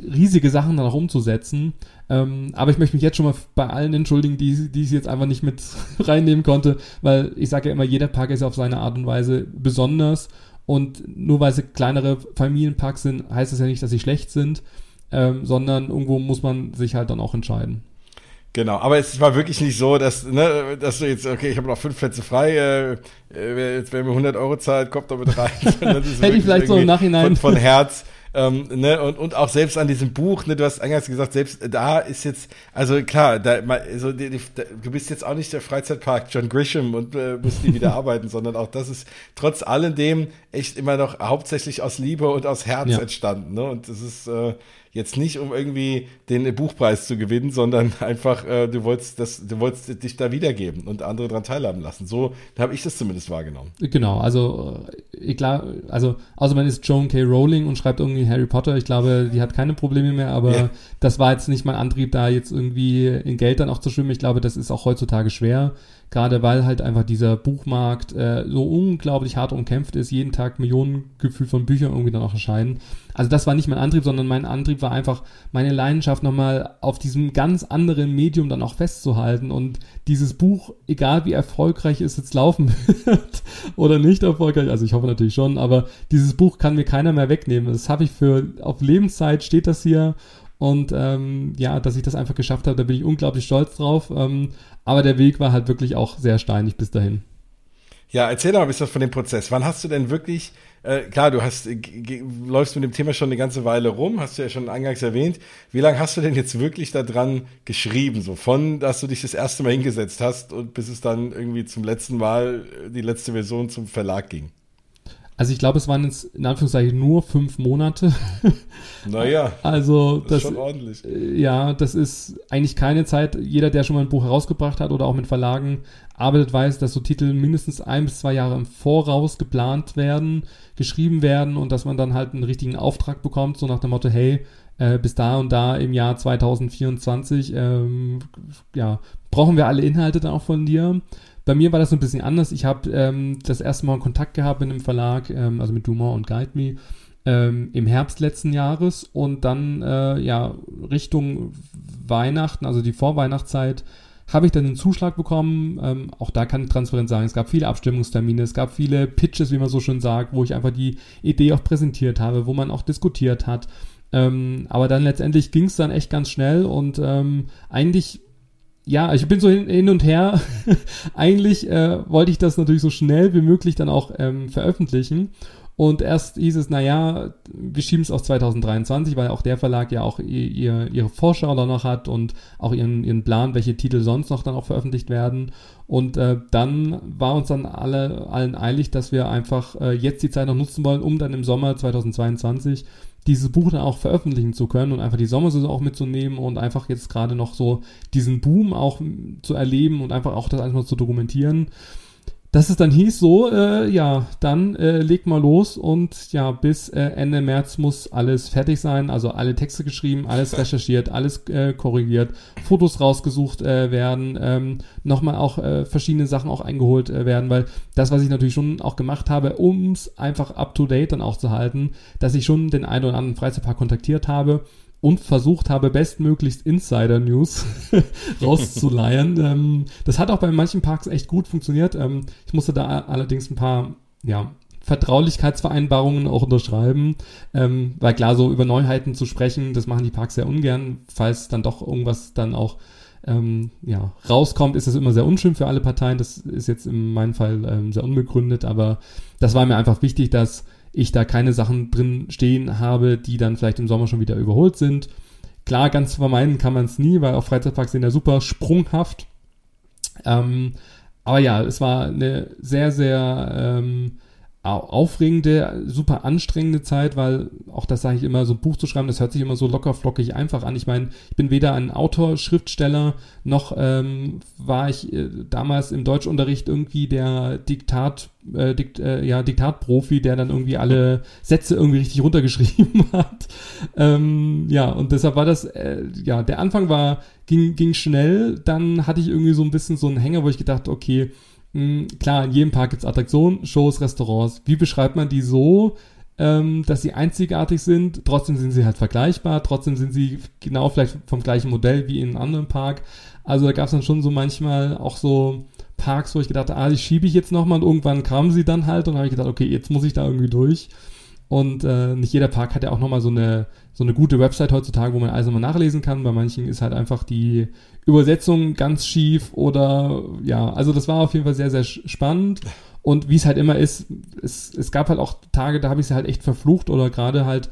riesige Sachen dann auch umzusetzen. Ähm, aber ich möchte mich jetzt schon mal bei allen entschuldigen, die, die ich jetzt einfach nicht mit reinnehmen konnte, weil ich sage ja immer, jeder Park ist auf seine Art und Weise besonders. Und nur weil sie kleinere Familienparks sind, heißt das ja nicht, dass sie schlecht sind, ähm, sondern irgendwo muss man sich halt dann auch entscheiden. Genau, aber es war wirklich nicht so, dass, ne, dass du jetzt, okay, ich habe noch fünf Plätze frei, äh, äh jetzt wenn mir 100 Euro zahlt, kommt damit rein. Hätte ich vielleicht so im Nachhinein. Von, von Herz. Ähm, ne, und, und auch selbst an diesem Buch, ne, du hast eingangs gesagt, selbst da ist jetzt, also klar, da, also, die, die, du bist jetzt auch nicht der Freizeitpark John Grisham und äh, musst nie wieder arbeiten, sondern auch das ist trotz alledem echt immer noch hauptsächlich aus Liebe und aus Herz ja. entstanden. Ne? Und das ist, äh, jetzt nicht, um irgendwie den Buchpreis zu gewinnen, sondern einfach, äh, du wolltest das, du wolltest dich da wiedergeben und andere daran teilhaben lassen. So habe ich das zumindest wahrgenommen. Genau, also ich glaube, also außer man ist Joan K. Rowling und schreibt irgendwie Harry Potter, ich glaube, die hat keine Probleme mehr, aber ja. das war jetzt nicht mein Antrieb, da jetzt irgendwie in Geld dann auch zu schwimmen. Ich glaube, das ist auch heutzutage schwer gerade weil halt einfach dieser Buchmarkt äh, so unglaublich hart umkämpft ist, jeden Tag Millionengefühl von Büchern irgendwie dann auch erscheinen. Also das war nicht mein Antrieb, sondern mein Antrieb war einfach meine Leidenschaft nochmal auf diesem ganz anderen Medium dann auch festzuhalten und dieses Buch, egal wie erfolgreich es jetzt laufen wird oder nicht erfolgreich, also ich hoffe natürlich schon, aber dieses Buch kann mir keiner mehr wegnehmen. Das habe ich für, auf Lebenszeit steht das hier und ähm, ja, dass ich das einfach geschafft habe, da bin ich unglaublich stolz drauf. Ähm, aber der Weg war halt wirklich auch sehr steinig bis dahin. Ja, erzähl doch ein bisschen von dem Prozess. Wann hast du denn wirklich, äh, klar, du hast, läufst mit dem Thema schon eine ganze Weile rum, hast du ja schon eingangs erwähnt. Wie lange hast du denn jetzt wirklich daran geschrieben? So von, dass du dich das erste Mal hingesetzt hast und bis es dann irgendwie zum letzten Mal die letzte Version zum Verlag ging? Also ich glaube, es waren jetzt in Anführungszeichen nur fünf Monate. Naja. also das, ist schon ordentlich. Äh, ja, das ist eigentlich keine Zeit. Jeder, der schon mal ein Buch herausgebracht hat oder auch mit Verlagen arbeitet, weiß, dass so Titel mindestens ein bis zwei Jahre im Voraus geplant werden, geschrieben werden und dass man dann halt einen richtigen Auftrag bekommt, so nach dem Motto, hey, äh, bis da und da im Jahr 2024, ähm, ja, brauchen wir alle Inhalte dann auch von dir. Bei mir war das so ein bisschen anders. Ich habe ähm, das erste Mal Kontakt gehabt mit einem Verlag, ähm, also mit Dumont und Guide Me, ähm, im Herbst letzten Jahres und dann äh, ja Richtung Weihnachten, also die Vorweihnachtszeit, habe ich dann einen Zuschlag bekommen. Ähm, auch da kann ich transparent sagen, es gab viele Abstimmungstermine, es gab viele Pitches, wie man so schön sagt, wo ich einfach die Idee auch präsentiert habe, wo man auch diskutiert hat. Ähm, aber dann letztendlich ging es dann echt ganz schnell und ähm, eigentlich ja, ich bin so hin, hin und her. Eigentlich äh, wollte ich das natürlich so schnell wie möglich dann auch ähm, veröffentlichen. Und erst hieß es, naja, wir schieben es auf 2023, weil auch der Verlag ja auch ihr, ihre Vorschau da noch hat und auch ihren, ihren Plan, welche Titel sonst noch dann auch veröffentlicht werden. Und äh, dann war uns dann alle allen eilig, dass wir einfach äh, jetzt die Zeit noch nutzen wollen, um dann im Sommer 2022 dieses Buch dann auch veröffentlichen zu können und einfach die Sommersaison auch mitzunehmen und einfach jetzt gerade noch so diesen Boom auch zu erleben und einfach auch das einfach zu dokumentieren dass es dann hieß so, äh, ja, dann äh, leg mal los und ja, bis äh, Ende März muss alles fertig sein, also alle Texte geschrieben, alles recherchiert, alles äh, korrigiert, Fotos rausgesucht äh, werden, ähm, nochmal auch äh, verschiedene Sachen auch eingeholt äh, werden, weil das, was ich natürlich schon auch gemacht habe, um es einfach up-to-date dann auch zu halten, dass ich schon den einen oder anderen Freizeitpark kontaktiert habe und versucht habe, bestmöglichst Insider-News rauszuleiern. ähm, das hat auch bei manchen Parks echt gut funktioniert. Ähm, ich musste da allerdings ein paar, ja, Vertraulichkeitsvereinbarungen auch unterschreiben, ähm, weil klar, so über Neuheiten zu sprechen, das machen die Parks sehr ungern, falls dann doch irgendwas dann auch ähm, ja, rauskommt, ist das immer sehr unschön für alle Parteien. Das ist jetzt in meinem Fall ähm, sehr unbegründet, aber das war mir einfach wichtig, dass ich da keine Sachen drin stehen habe, die dann vielleicht im Sommer schon wieder überholt sind. Klar, ganz vermeiden kann man es nie, weil auch Freizeitparks sind ja super sprunghaft. Ähm, aber ja, es war eine sehr, sehr ähm, aufregende, super anstrengende Zeit, weil auch das sage ich immer, so ein Buch zu schreiben, das hört sich immer so locker flockig einfach an. Ich meine, ich bin weder ein Autor, Schriftsteller, noch ähm, war ich äh, damals im Deutschunterricht irgendwie der Diktat, äh, Dikt, äh, ja, Diktatprofi, der dann irgendwie alle Sätze irgendwie richtig runtergeschrieben hat. Ähm, ja, und deshalb war das, äh, ja, der Anfang war, ging, ging schnell, dann hatte ich irgendwie so ein bisschen so einen Hänger, wo ich gedacht, okay, hm, klar, in jedem Park gibt es Attraktionen, Shows, Restaurants. Wie beschreibt man die so, ähm, dass sie einzigartig sind? Trotzdem sind sie halt vergleichbar, trotzdem sind sie genau vielleicht vom gleichen Modell wie in einem anderen Park. Also da gab es dann schon so manchmal auch so Parks, wo ich gedacht habe, ah, die schiebe ich jetzt nochmal und irgendwann kamen sie dann halt und habe ich gedacht, okay, jetzt muss ich da irgendwie durch. Und äh, nicht jeder Park hat ja auch nochmal so eine, so eine gute Website heutzutage, wo man alles nochmal nachlesen kann. Bei manchen ist halt einfach die Übersetzung ganz schief oder ja, also das war auf jeden Fall sehr, sehr spannend. Und wie es halt immer ist, es, es gab halt auch Tage, da habe ich sie halt echt verflucht oder gerade halt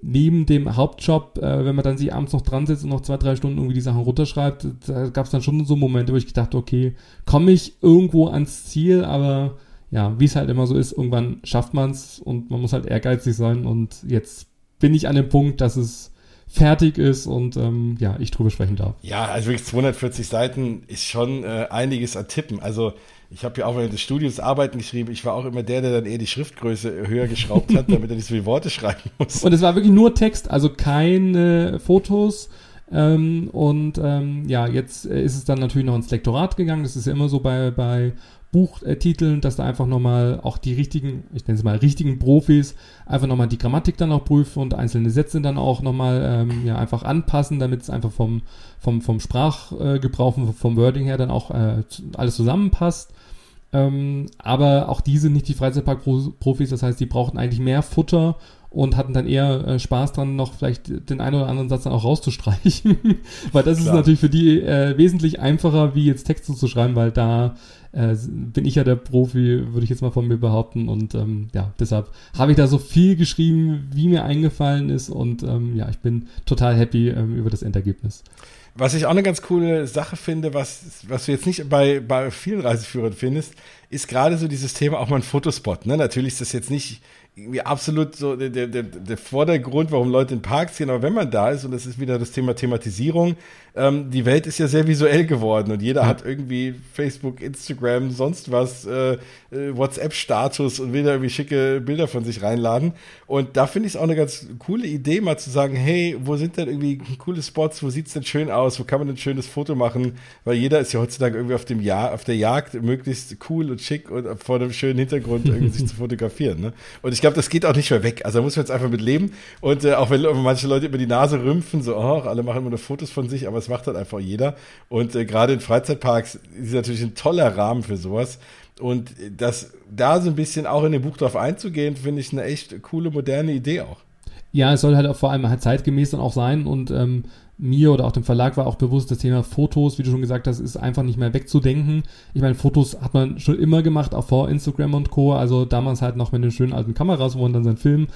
neben dem Hauptjob, äh, wenn man dann sich abends noch dran sitzt und noch zwei, drei Stunden irgendwie die Sachen runterschreibt, da gab es dann schon so Momente, wo ich gedacht, okay, komme ich irgendwo ans Ziel, aber ja, wie es halt immer so ist, irgendwann schafft man es und man muss halt ehrgeizig sein und jetzt bin ich an dem Punkt, dass es fertig ist und ähm, ja, ich drüber sprechen darf. Ja, also wirklich 240 Seiten ist schon äh, einiges an Tippen. Also ich habe ja auch während des Studiums Arbeiten geschrieben. Ich war auch immer der, der dann eher die Schriftgröße höher geschraubt hat, damit er nicht so viele Worte schreiben muss. Und es war wirklich nur Text, also keine Fotos, Ähm, und ähm, ja, jetzt ist es dann natürlich noch ins Lektorat gegangen. Das ist ja immer so bei, bei Buchtiteln, dass da einfach nochmal auch die richtigen, ich nenne es mal richtigen Profis, einfach nochmal die Grammatik dann auch prüfen und einzelne Sätze dann auch nochmal ähm, ja, einfach anpassen, damit es einfach vom, vom, vom Sprachgebrauch, vom Wording her dann auch äh, alles zusammenpasst. Ähm, aber auch die sind nicht die Freizeitpark-Profis, das heißt, die brauchten eigentlich mehr Futter und hatten dann eher äh, Spaß dran, noch vielleicht den einen oder anderen Satz dann auch rauszustreichen. weil das Klar. ist natürlich für die äh, wesentlich einfacher, wie jetzt Texte zu schreiben, weil da äh, bin ich ja der Profi, würde ich jetzt mal von mir behaupten. Und ähm, ja, deshalb habe ich da so viel geschrieben, wie mir eingefallen ist. Und ähm, ja, ich bin total happy ähm, über das Endergebnis. Was ich auch eine ganz coole Sache finde, was, was du jetzt nicht bei, bei vielen Reiseführern findest, ist gerade so dieses Thema auch mal ein Fotospot. Ne? Natürlich ist das jetzt nicht irgendwie absolut so der, der, der Vordergrund, warum Leute in Parks gehen, aber wenn man da ist, und das ist wieder das Thema Thematisierung, ähm, die Welt ist ja sehr visuell geworden und jeder ja. hat irgendwie Facebook, Instagram, sonst was, äh, äh WhatsApp-Status und will da irgendwie schicke Bilder von sich reinladen. Und da finde ich es auch eine ganz coole Idee, mal zu sagen, hey, wo sind denn irgendwie coole Spots, wo sieht's denn schön aus, wo kann man ein schönes Foto machen? Weil jeder ist ja heutzutage irgendwie auf dem Jahr, auf der Jagd, möglichst cool und schick und vor einem schönen Hintergrund irgendwie sich zu fotografieren. Ne? Und ich glaube, das geht auch nicht mehr weg. Also da muss man jetzt einfach mit leben. Und äh, auch wenn manche Leute über die Nase rümpfen, so, oh, alle machen immer nur Fotos von sich, aber es macht halt einfach jeder. Und äh, gerade in Freizeitparks ist natürlich ein toller Rahmen für sowas. Und das da so ein bisschen auch in dem Buch drauf einzugehen, finde ich eine echt coole, moderne Idee auch. Ja, es soll halt auch vor allem halt zeitgemäß dann auch sein und ähm, mir oder auch dem Verlag war auch bewusst, das Thema Fotos, wie du schon gesagt hast, ist einfach nicht mehr wegzudenken. Ich meine, Fotos hat man schon immer gemacht, auch vor Instagram und Co. Also damals halt noch mit den schönen alten Kameras, wo man dann seinen Film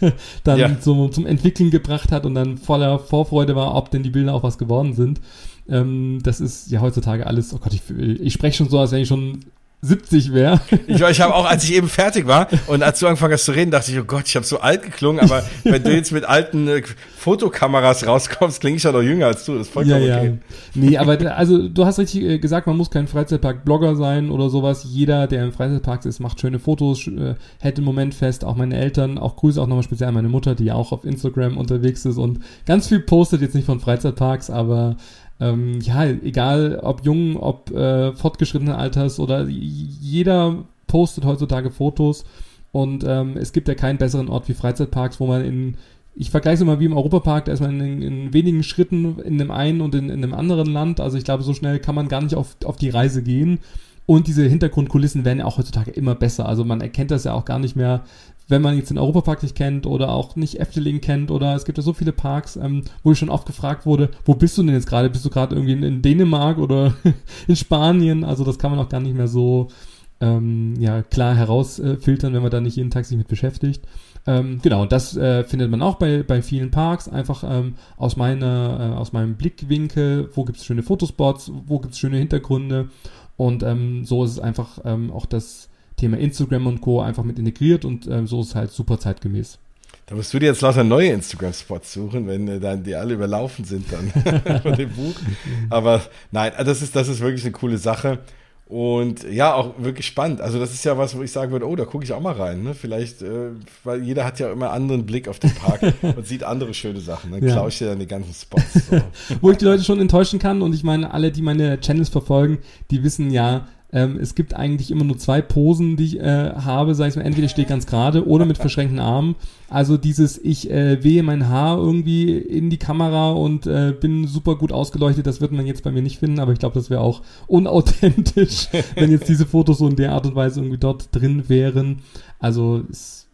dann ja. zum, zum Entwickeln gebracht hat und dann voller Vorfreude war, ob denn die Bilder auch was geworden sind. Ähm, das ist ja heutzutage alles, oh Gott, ich, ich spreche schon so, als wenn ich schon 70 wäre. Ich, ich habe auch, als ich eben fertig war und als du angefangen hast zu reden, dachte ich, oh Gott, ich habe so alt geklungen, aber wenn du jetzt mit alten äh, Fotokameras rauskommst, klinge ich ja noch jünger als du. Das ist vollkommen ja, okay. Ja. Nee, aber also du hast richtig äh, gesagt, man muss kein Freizeitpark-Blogger sein oder sowas. Jeder, der im Freizeitpark ist, macht schöne Fotos, äh, hält den Moment fest. Auch meine Eltern, auch Grüße auch nochmal speziell an meine Mutter, die ja auch auf Instagram unterwegs ist und ganz viel postet, jetzt nicht von Freizeitparks, aber ähm, ja, egal ob jung, ob äh, fortgeschrittenen Alters oder jeder postet heutzutage Fotos und ähm, es gibt ja keinen besseren Ort wie Freizeitparks, wo man in, ich vergleiche es immer wie im Europapark, da ist man in, in wenigen Schritten in dem einen und in, in einem anderen Land, also ich glaube, so schnell kann man gar nicht auf, auf die Reise gehen. Und diese Hintergrundkulissen werden ja auch heutzutage immer besser. Also man erkennt das ja auch gar nicht mehr, wenn man jetzt den Europapark nicht kennt oder auch nicht Efteling kennt oder es gibt ja so viele Parks, ähm, wo ich schon oft gefragt wurde, wo bist du denn jetzt gerade? Bist du gerade irgendwie in, in, Dänemark oder in Spanien? Also das kann man auch gar nicht mehr so ähm, ja, klar herausfiltern, wenn man da nicht jeden Tag sich mit beschäftigt. Ähm, genau, das äh, findet man auch bei, bei vielen Parks, einfach ähm, aus, meiner, äh, aus meinem Blickwinkel, wo gibt es schöne Fotospots, wo gibt es schöne Hintergründe und ähm, so ist es einfach ähm, auch das Thema Instagram und Co. einfach mit integriert und ähm, so ist es halt super zeitgemäß. Da musst du dir jetzt lauter neue Instagram-Spots suchen, wenn äh, dann die alle überlaufen sind dann von dem Buch. Aber nein, das ist, das ist wirklich eine coole Sache. Und ja, auch wirklich spannend. Also das ist ja was, wo ich sagen würde, oh, da gucke ich auch mal rein. Ne? Vielleicht, äh, weil jeder hat ja immer einen anderen Blick auf den Park und sieht andere schöne Sachen. Dann ne? ja. klaue ich dir dann die ganzen Spots. So. wo ich die Leute schon enttäuschen kann und ich meine, alle, die meine Channels verfolgen, die wissen ja, ähm, es gibt eigentlich immer nur zwei Posen, die ich äh, habe, sag ich mal, entweder ich stehe ganz gerade oder mit verschränkten Armen. Also dieses, ich äh, wehe mein Haar irgendwie in die Kamera und äh, bin super gut ausgeleuchtet, das wird man jetzt bei mir nicht finden, aber ich glaube, das wäre auch unauthentisch, wenn jetzt diese Fotos so in der Art und Weise irgendwie dort drin wären. Also es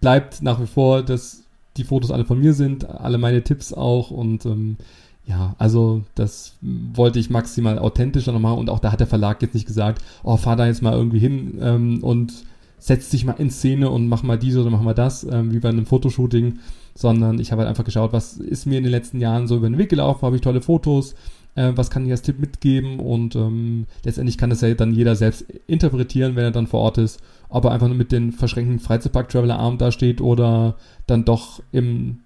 bleibt nach wie vor, dass die Fotos alle von mir sind, alle meine Tipps auch und ähm, ja, also das wollte ich maximal authentischer noch machen und auch da hat der Verlag jetzt nicht gesagt, oh, fahr da jetzt mal irgendwie hin ähm, und setz dich mal in Szene und mach mal dies oder mach mal das, ähm, wie bei einem Fotoshooting, sondern ich habe halt einfach geschaut, was ist mir in den letzten Jahren so über den Weg gelaufen, habe ich tolle Fotos, äh, was kann ich als Tipp mitgeben und ähm, letztendlich kann das ja dann jeder selbst interpretieren, wenn er dann vor Ort ist, ob er einfach nur mit den verschränkten Freizeitpark-Traveler-Arm dasteht oder dann doch im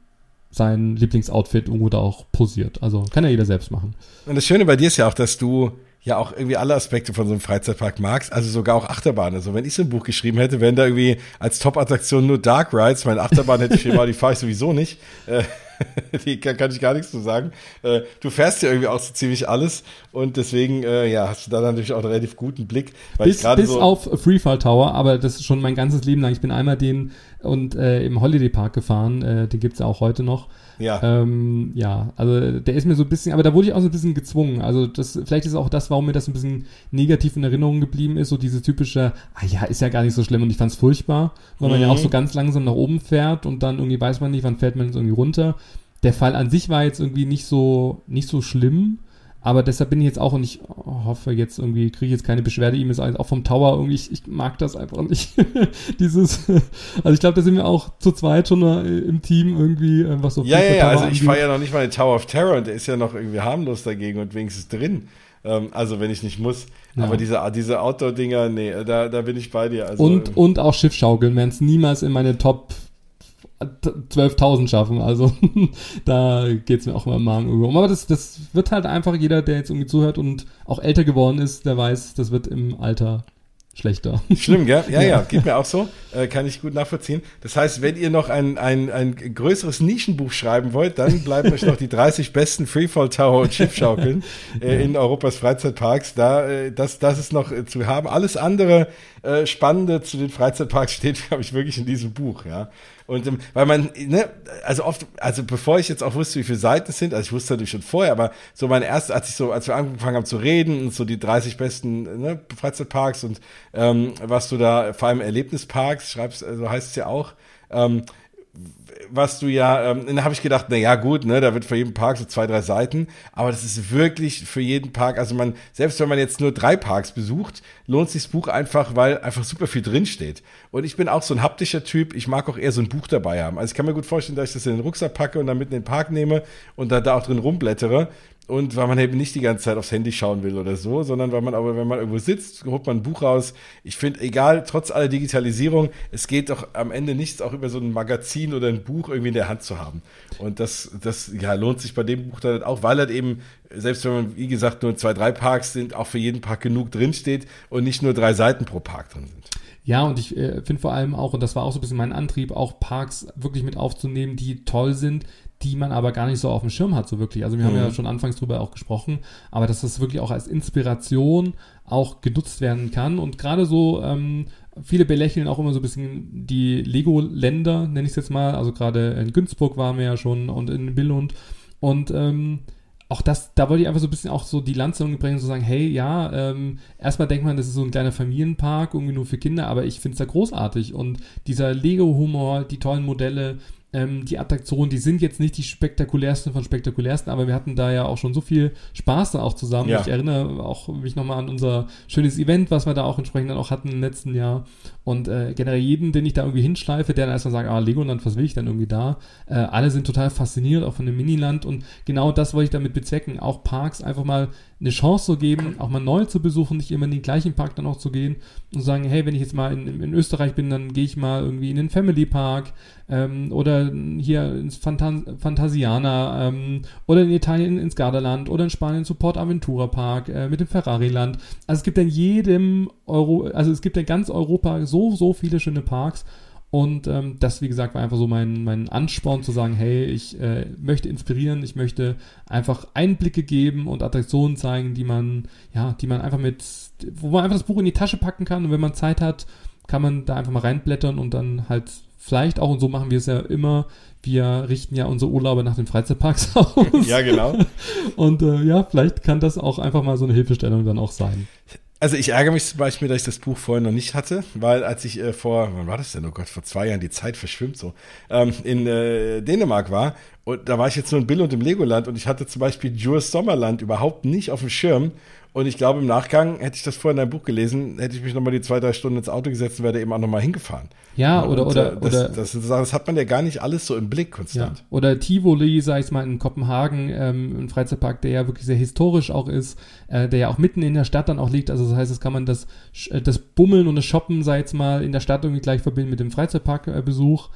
sein Lieblingsoutfit irgendwo da auch posiert. Also kann ja jeder selbst machen. Und das Schöne bei dir ist ja auch, dass du ja auch irgendwie alle Aspekte von so einem Freizeitpark magst, also sogar auch Achterbahn. Also wenn ich so ein Buch geschrieben hätte, wären da irgendwie als Top-Attraktion nur Dark Rides, meine Achterbahn hätte ich geschrieben, die fahre ich sowieso nicht. Äh, die kann, kann, ich gar nichts zu sagen. Äh, du fährst ja irgendwie auch so ziemlich alles und deswegen äh, ja, hast du da natürlich auch einen relativ guten Blick. bis bis so auf Freefall Tower, aber das ist schon mein ganzes Leben lang. Ich bin einmal den und äh, im Holiday Park gefahren, äh, den gibt's ja auch heute noch. Ja. Ähm, ja, also der ist mir so ein bisschen, aber da wurde ich auch so ein bisschen gezwungen. Also das, vielleicht ist auch das, warum mir das ein bisschen negativ in Erinnerung geblieben ist, so diese typische, ah ja, ist ja gar nicht so schlimm und ich fand's furchtbar, weil mhm. man ja auch so mhm. ganz langsam nach oben fährt und dann irgendwie weiß man nicht, wann fährt man jetzt irgendwie runter. Der Fall an sich war jetzt irgendwie nicht so, nicht so schlimm. Aber deshalb bin ich jetzt auch und ich hoffe jetzt irgendwie, kriege ich jetzt keine Beschwerde-E-Mails, auch vom Tower irgendwie, ich, ich mag das einfach nicht. Dieses, also ich glaube, da sind wir auch zu zweit schon im Team irgendwie, äh, was so Ja, ja, ja, also ich fahre ja noch nicht mal den Tower of Terror und der ist ja noch irgendwie harmlos dagegen und wenigstens drin. Ähm, also wenn ich nicht muss. Ja. Aber diese, diese Outdoor-Dinger, nee, da, da bin ich bei dir. Also, und, ähm, und auch Schiffschaukeln werden es niemals in meine Top 12.000 schaffen. Also da geht es mir auch immer im Magen um. Aber das, das wird halt einfach jeder, der jetzt irgendwie zuhört und auch älter geworden ist, der weiß, das wird im Alter schlechter. Schlimm, gell? Ja, ja, ja, geht mir auch so. Äh, kann ich gut nachvollziehen. Das heißt, wenn ihr noch ein, ein, ein größeres Nischenbuch schreiben wollt, dann bleiben euch noch die 30 besten Freefall Tower und Schiffschaukeln äh, in Europas Freizeitparks. Da, äh, das, das ist noch äh, zu haben. Alles andere äh, Spannende zu den Freizeitparks steht, glaube ich, wirklich in diesem Buch, ja. Und ähm, weil man, ne, also oft, also bevor ich jetzt auch wusste, wie viele Seiten es sind, also ich wusste natürlich schon vorher, aber so meine erste, als ich so, als wir angefangen haben zu reden und so die 30 besten ne, Freizeitparks und ähm, was du da, vor allem Erlebnisparks, schreibst, so also heißt es ja auch, ähm, was du ja, ähm, dann habe ich gedacht, na ja, gut, ne, da wird für jeden Park so zwei, drei Seiten, aber das ist wirklich für jeden Park, also man, selbst wenn man jetzt nur drei Parks besucht, lohnt sich das Buch einfach, weil einfach super viel drinsteht. Und ich bin auch so ein haptischer Typ, ich mag auch eher so ein Buch dabei haben. Also ich kann mir gut vorstellen, dass ich das in den Rucksack packe und dann mit in den Park nehme und da, da auch drin rumblättere und weil man eben nicht die ganze Zeit aufs Handy schauen will oder so, sondern weil man aber, wenn man irgendwo sitzt, holt man ein Buch raus. Ich finde, egal, trotz aller Digitalisierung, es geht doch am Ende nichts auch über so ein Magazin oder ein Buch irgendwie in der Hand zu haben. Und das, das ja, lohnt sich bei dem Buch dann halt auch, weil halt eben, selbst wenn man, wie gesagt, nur zwei, drei Parks sind, auch für jeden Park genug drinsteht und nicht nur drei Seiten pro Park drin sind. Ja, und ich äh, finde vor allem auch, und das war auch so ein bisschen mein Antrieb, auch Parks wirklich mit aufzunehmen, die toll sind, die man aber gar nicht so auf dem Schirm hat, so wirklich. Also wir mhm. haben ja mhm. schon anfangs drüber auch gesprochen, aber dass das wirklich auch als Inspiration auch genutzt werden kann. Und gerade so, ähm, viele belächeln auch immer so ein bisschen die Lego-Länder, nenne ich es jetzt mal. Also gerade in Günzburg waren wir ja schon und in Billund. Und ähm, auch das, da wollte ich einfach so ein bisschen auch so die Lanze bringen, so sagen, hey, ja, ähm, erstmal denkt man, das ist so ein kleiner Familienpark, irgendwie nur für Kinder, aber ich finde es da großartig. Und dieser Lego-Humor, die tollen Modelle, ähm, die Attraktionen, die sind jetzt nicht die spektakulärsten von spektakulärsten, aber wir hatten da ja auch schon so viel Spaß dann auch zusammen. Ja. Ich erinnere auch mich nochmal an unser schönes Event, was wir da auch entsprechend dann auch hatten im letzten Jahr. Und äh, generell jeden, den ich da irgendwie hinschleife, der dann erstmal sagt, ah, Legoland, was will ich denn irgendwie da? Äh, alle sind total fasziniert, auch von dem Miniland. Und genau das wollte ich damit bezwecken, auch Parks einfach mal eine Chance zu geben, auch mal neu zu besuchen, nicht immer in den gleichen Park dann auch zu gehen und zu sagen, hey, wenn ich jetzt mal in, in Österreich bin, dann gehe ich mal irgendwie in den Family Park ähm, oder hier ins Phanta Fantasiana ähm, oder in Italien ins Gardaland oder in Spanien zu Port Aventura Park äh, mit dem Ferrari Land. Also es gibt in jedem Euro, also es gibt in ganz Europa so so, so viele schöne Parks. Und ähm, das, wie gesagt, war einfach so mein, mein Ansporn zu sagen, hey, ich äh, möchte inspirieren, ich möchte einfach Einblicke geben und Attraktionen zeigen, die man, ja, die man einfach mit, wo man einfach das Buch in die Tasche packen kann und wenn man Zeit hat, kann man da einfach mal reinblättern und dann halt vielleicht auch, und so machen wir es ja immer, wir richten ja unsere Urlaube nach den Freizeitparks aus. Ja, genau. Und äh, ja, vielleicht kann das auch einfach mal so eine Hilfestellung dann auch sein. Also ich ärgere mich zum Beispiel, dass ich das Buch vorher noch nicht hatte, weil als ich äh, vor, wann war das denn? Oh Gott, vor zwei Jahren, die Zeit verschwimmt so, ähm, in äh, Dänemark war und da war ich jetzt nur in Bill und im Legoland und ich hatte zum Beispiel Jules Sommerland überhaupt nicht auf dem Schirm und ich glaube, im Nachgang, hätte ich das vorher in deinem Buch gelesen, hätte ich mich nochmal die zwei, drei Stunden ins Auto gesetzt und wäre eben auch nochmal hingefahren. Ja, oder, und, oder, äh, das, oder. Das, das, das, hat man ja gar nicht alles so im Blick konstant. Ja. Oder Tivoli, sag ich mal, in Kopenhagen, ähm, ein Freizeitpark, der ja wirklich sehr historisch auch ist, äh, der ja auch mitten in der Stadt dann auch liegt. Also das heißt, das kann man das, äh, das Bummeln und das Shoppen, sag ich mal, in der Stadt irgendwie gleich verbinden mit dem Freizeitparkbesuch.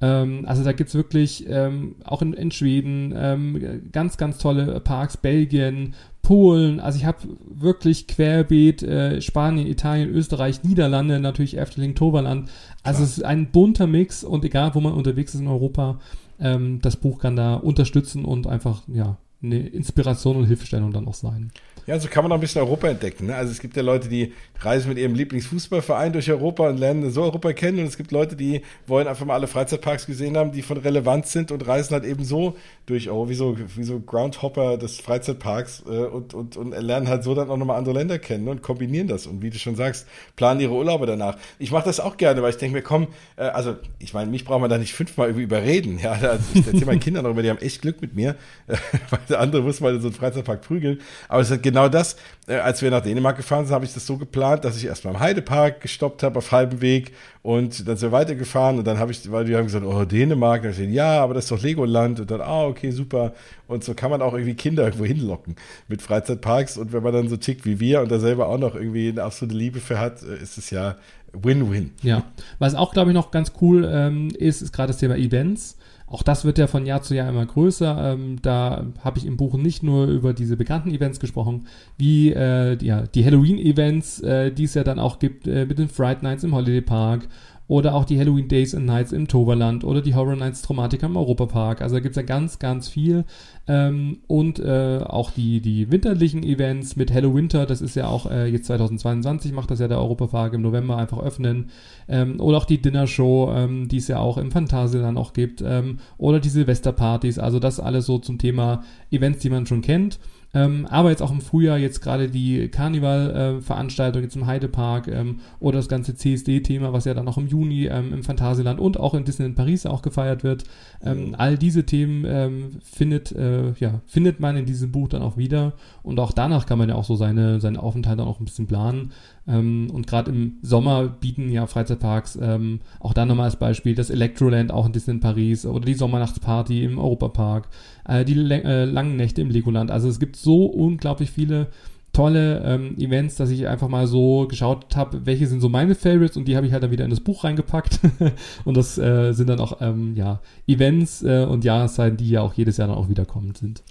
Ähm, also da gibt's wirklich ähm, auch in, in Schweden ähm, ganz, ganz tolle Parks, Belgien, Polen, also ich habe wirklich querbeet äh, Spanien, Italien, Österreich, Niederlande, natürlich Efteling, Toverland. Also Klar. es ist ein bunter Mix und egal, wo man unterwegs ist in Europa, ähm, das Buch kann da unterstützen und einfach, ja, eine Inspiration und Hilfestellung dann auch sein. Ja, so kann man auch ein bisschen Europa entdecken. Ne? Also es gibt ja Leute, die reisen mit ihrem Lieblingsfußballverein durch Europa und lernen so Europa kennen. Und es gibt Leute, die wollen einfach mal alle Freizeitparks gesehen haben, die von Relevanz sind und reisen halt eben so durch, oh, wie so, wie so Groundhopper des Freizeitparks äh, und, und, und lernen halt so dann auch nochmal andere Länder kennen und kombinieren das. Und wie du schon sagst, planen ihre Urlaube danach. Ich mache das auch gerne, weil ich denke mir, komm, äh, also ich meine, mich braucht man da nicht fünfmal überreden. Ja, also ich erzähle meinen Kindern darüber, die haben echt Glück mit mir, äh, weil der andere muss mal in so einen Freizeitpark prügeln. Aber es ist genau das, äh, als wir nach Dänemark gefahren sind, habe ich das so geplant, dass ich erstmal im Heidepark gestoppt habe auf halbem Weg und dann sind wir weitergefahren und dann habe ich, weil die haben gesagt, oh, Dänemark, da steht, ja, aber das ist doch Legoland und dann, ah, okay, super. Und so kann man auch irgendwie Kinder irgendwo hinlocken mit Freizeitparks und wenn man dann so tickt wie wir und da selber auch noch irgendwie eine absolute Liebe für hat, äh, ist es ja Win-Win. Ja, was auch, glaube ich, noch ganz cool ähm, ist, ist gerade das Thema Events. Auch das wird ja von Jahr zu Jahr immer größer. Ähm, da habe ich im Buch nicht nur über diese bekannten Events gesprochen, wie äh, ja, die Halloween-Events, äh, die es ja dann auch gibt äh, mit den Fright Nights im Holiday Park oder auch die Halloween Days and Nights im Toverland oder die Horror Nights Traumatica im Europapark. Also da gibt's ja ganz, ganz viel. Ähm, und äh, auch die, die winterlichen Events mit Hello Winter, das ist ja auch äh, jetzt 2022, macht das ja der Europapark im November einfach öffnen. Ähm, oder auch die Dinner Show, ähm, die es ja auch im Phantasialand auch gibt. Ähm, oder die Silvesterpartys. Also das alles so zum Thema Events, die man schon kennt. Ähm, aber jetzt auch im Frühjahr jetzt gerade die Karneval-Veranstaltung äh, jetzt im Heidepark ähm, oder das ganze CSD-Thema, was ja dann noch im Juni ähm, im Phantasialand und auch in Disneyland Paris auch gefeiert wird. Ähm, mhm. All diese Themen ähm, findet, äh, ja, findet man in diesem Buch dann auch wieder und auch danach kann man ja auch so seine, seine Aufenthalte auch ein bisschen planen. Ähm, und gerade im Sommer bieten ja Freizeitparks ähm, auch da nochmal als Beispiel das Electroland auch in Disneyland Paris oder die Sommernachtsparty im Europapark, äh, die äh, langen Nächte im Legoland. Also es gibt so unglaublich viele tolle ähm, Events, dass ich einfach mal so geschaut habe, welche sind so meine Favorites und die habe ich halt dann wieder in das Buch reingepackt. und das äh, sind dann auch ähm, ja, Events äh, und Jahreszeiten, die ja auch jedes Jahr dann auch wiederkommend sind.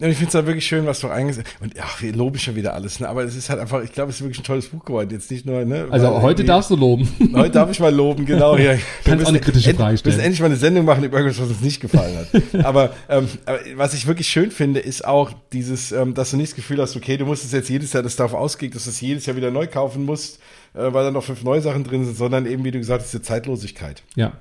Und ich finde es halt wirklich schön, was du eingesetzt Und ja, wir loben schon wieder alles, ne? Aber es ist halt einfach, ich glaube, es ist wirklich ein tolles Buch geworden. Jetzt nicht nur, ne? Also heute darfst du loben. Heute darf ich mal loben, genau. Ja. Kannst auch eine kritische Frage stellen. Wir müssen endlich mal eine Sendung machen über irgendwas, was uns nicht gefallen hat. aber, ähm, aber was ich wirklich schön finde, ist auch dieses, ähm, dass du nicht das Gefühl hast, okay, du musst es jetzt jedes Jahr, das darauf ausgeht, dass du es jedes Jahr wieder neu kaufen musst, äh, weil da noch fünf neue Sachen drin sind, sondern eben, wie du gesagt hast, diese Zeitlosigkeit. Ja.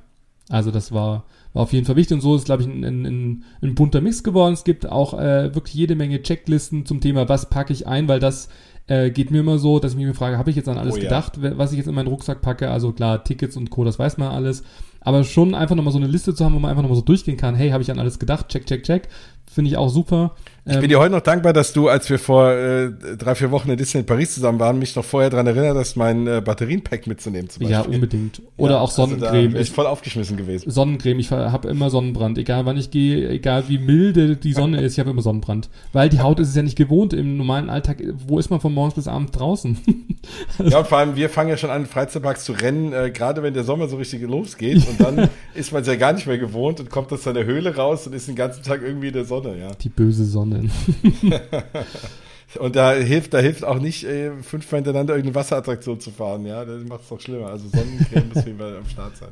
Also das war war auf jeden Fall wichtig und so ist, glaube ich, ein, ein, ein, bunter Mix geworden. Es gibt auch äh, wirklich jede Menge Checklisten zum Thema, was packe ich ein, weil das äh, geht mir immer so, dass ich mich frage, habe ich jetzt an alles oh, gedacht, ja. was ich jetzt in meinen Rucksack packe? Also klar, Tickets und Co., das weiß man alles. Aber schon einfach nochmal so eine Liste zu haben, wo man einfach nochmal so durchgehen kann, hey, habe ich an alles gedacht, check, check, check. Finde ich auch super. Ich bin dir heute noch dankbar, dass du, als wir vor äh, drei, vier Wochen in Disney in Paris zusammen waren, mich noch vorher daran erinnert hast, mein äh, Batterienpack mitzunehmen zum Beispiel. Ja, unbedingt. Oder ja, auch Sonnencreme. Also da bin ich voll aufgeschmissen gewesen. Sonnencreme, ich habe immer Sonnenbrand. Egal wann ich gehe, egal wie milde die Sonne ist, ich habe immer Sonnenbrand. Weil die Haut ist es ja nicht gewohnt im normalen Alltag. Wo ist man von morgens bis abends draußen? ja, und vor allem, wir fangen ja schon an, Freizeitparks zu rennen, äh, gerade wenn der Sommer so richtig losgeht. Und dann ist man es ja gar nicht mehr gewohnt und kommt aus seiner Höhle raus und ist den ganzen Tag irgendwie in der Sonne, ja. Die böse Sonne. Und da hilft, da hilft auch nicht, äh, fünfmal hintereinander irgendeine Wasserattraktion zu fahren, ja. Das macht es doch schlimmer. Also Sonnencreme muss jeden am Start sein.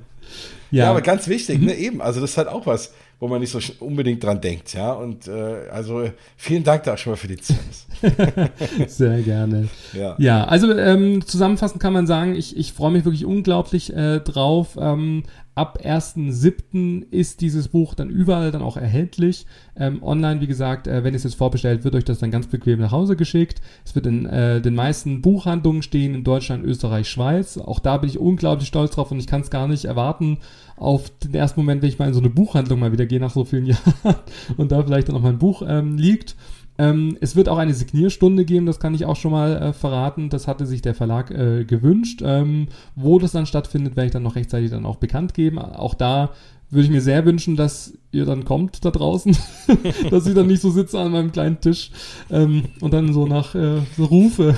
Ja. ja, aber ganz wichtig, mhm. ne, eben. Also das ist halt auch was, wo man nicht so unbedingt dran denkt, ja. Und äh, also vielen Dank da schon mal für die Tipps. Sehr gerne. Ja, ja also ähm, zusammenfassend kann man sagen, ich, ich freue mich wirklich unglaublich äh, drauf. Ähm, ab 1.7. ist dieses Buch dann überall dann auch erhältlich. Ähm, online, wie gesagt, äh, wenn es jetzt vorbestellt, wird euch das dann ganz bequem nach Hause geschickt. Es wird in äh, den meisten Buchhandlungen stehen in Deutschland, Österreich, Schweiz. Auch da bin ich unglaublich stolz drauf und ich kann es gar nicht erwarten auf den ersten Moment, wenn ich mal in so eine Buchhandlung mal wieder gehe nach so vielen Jahren und da vielleicht dann auch mein Buch ähm, liegt. Ähm, es wird auch eine Signierstunde geben, das kann ich auch schon mal äh, verraten. Das hatte sich der Verlag äh, gewünscht. Ähm, wo das dann stattfindet, werde ich dann noch rechtzeitig dann auch bekannt geben. Auch da würde ich mir sehr wünschen, dass ihr dann kommt da draußen, dass ich dann nicht so sitze an meinem kleinen Tisch ähm, und dann so nach äh, so rufe.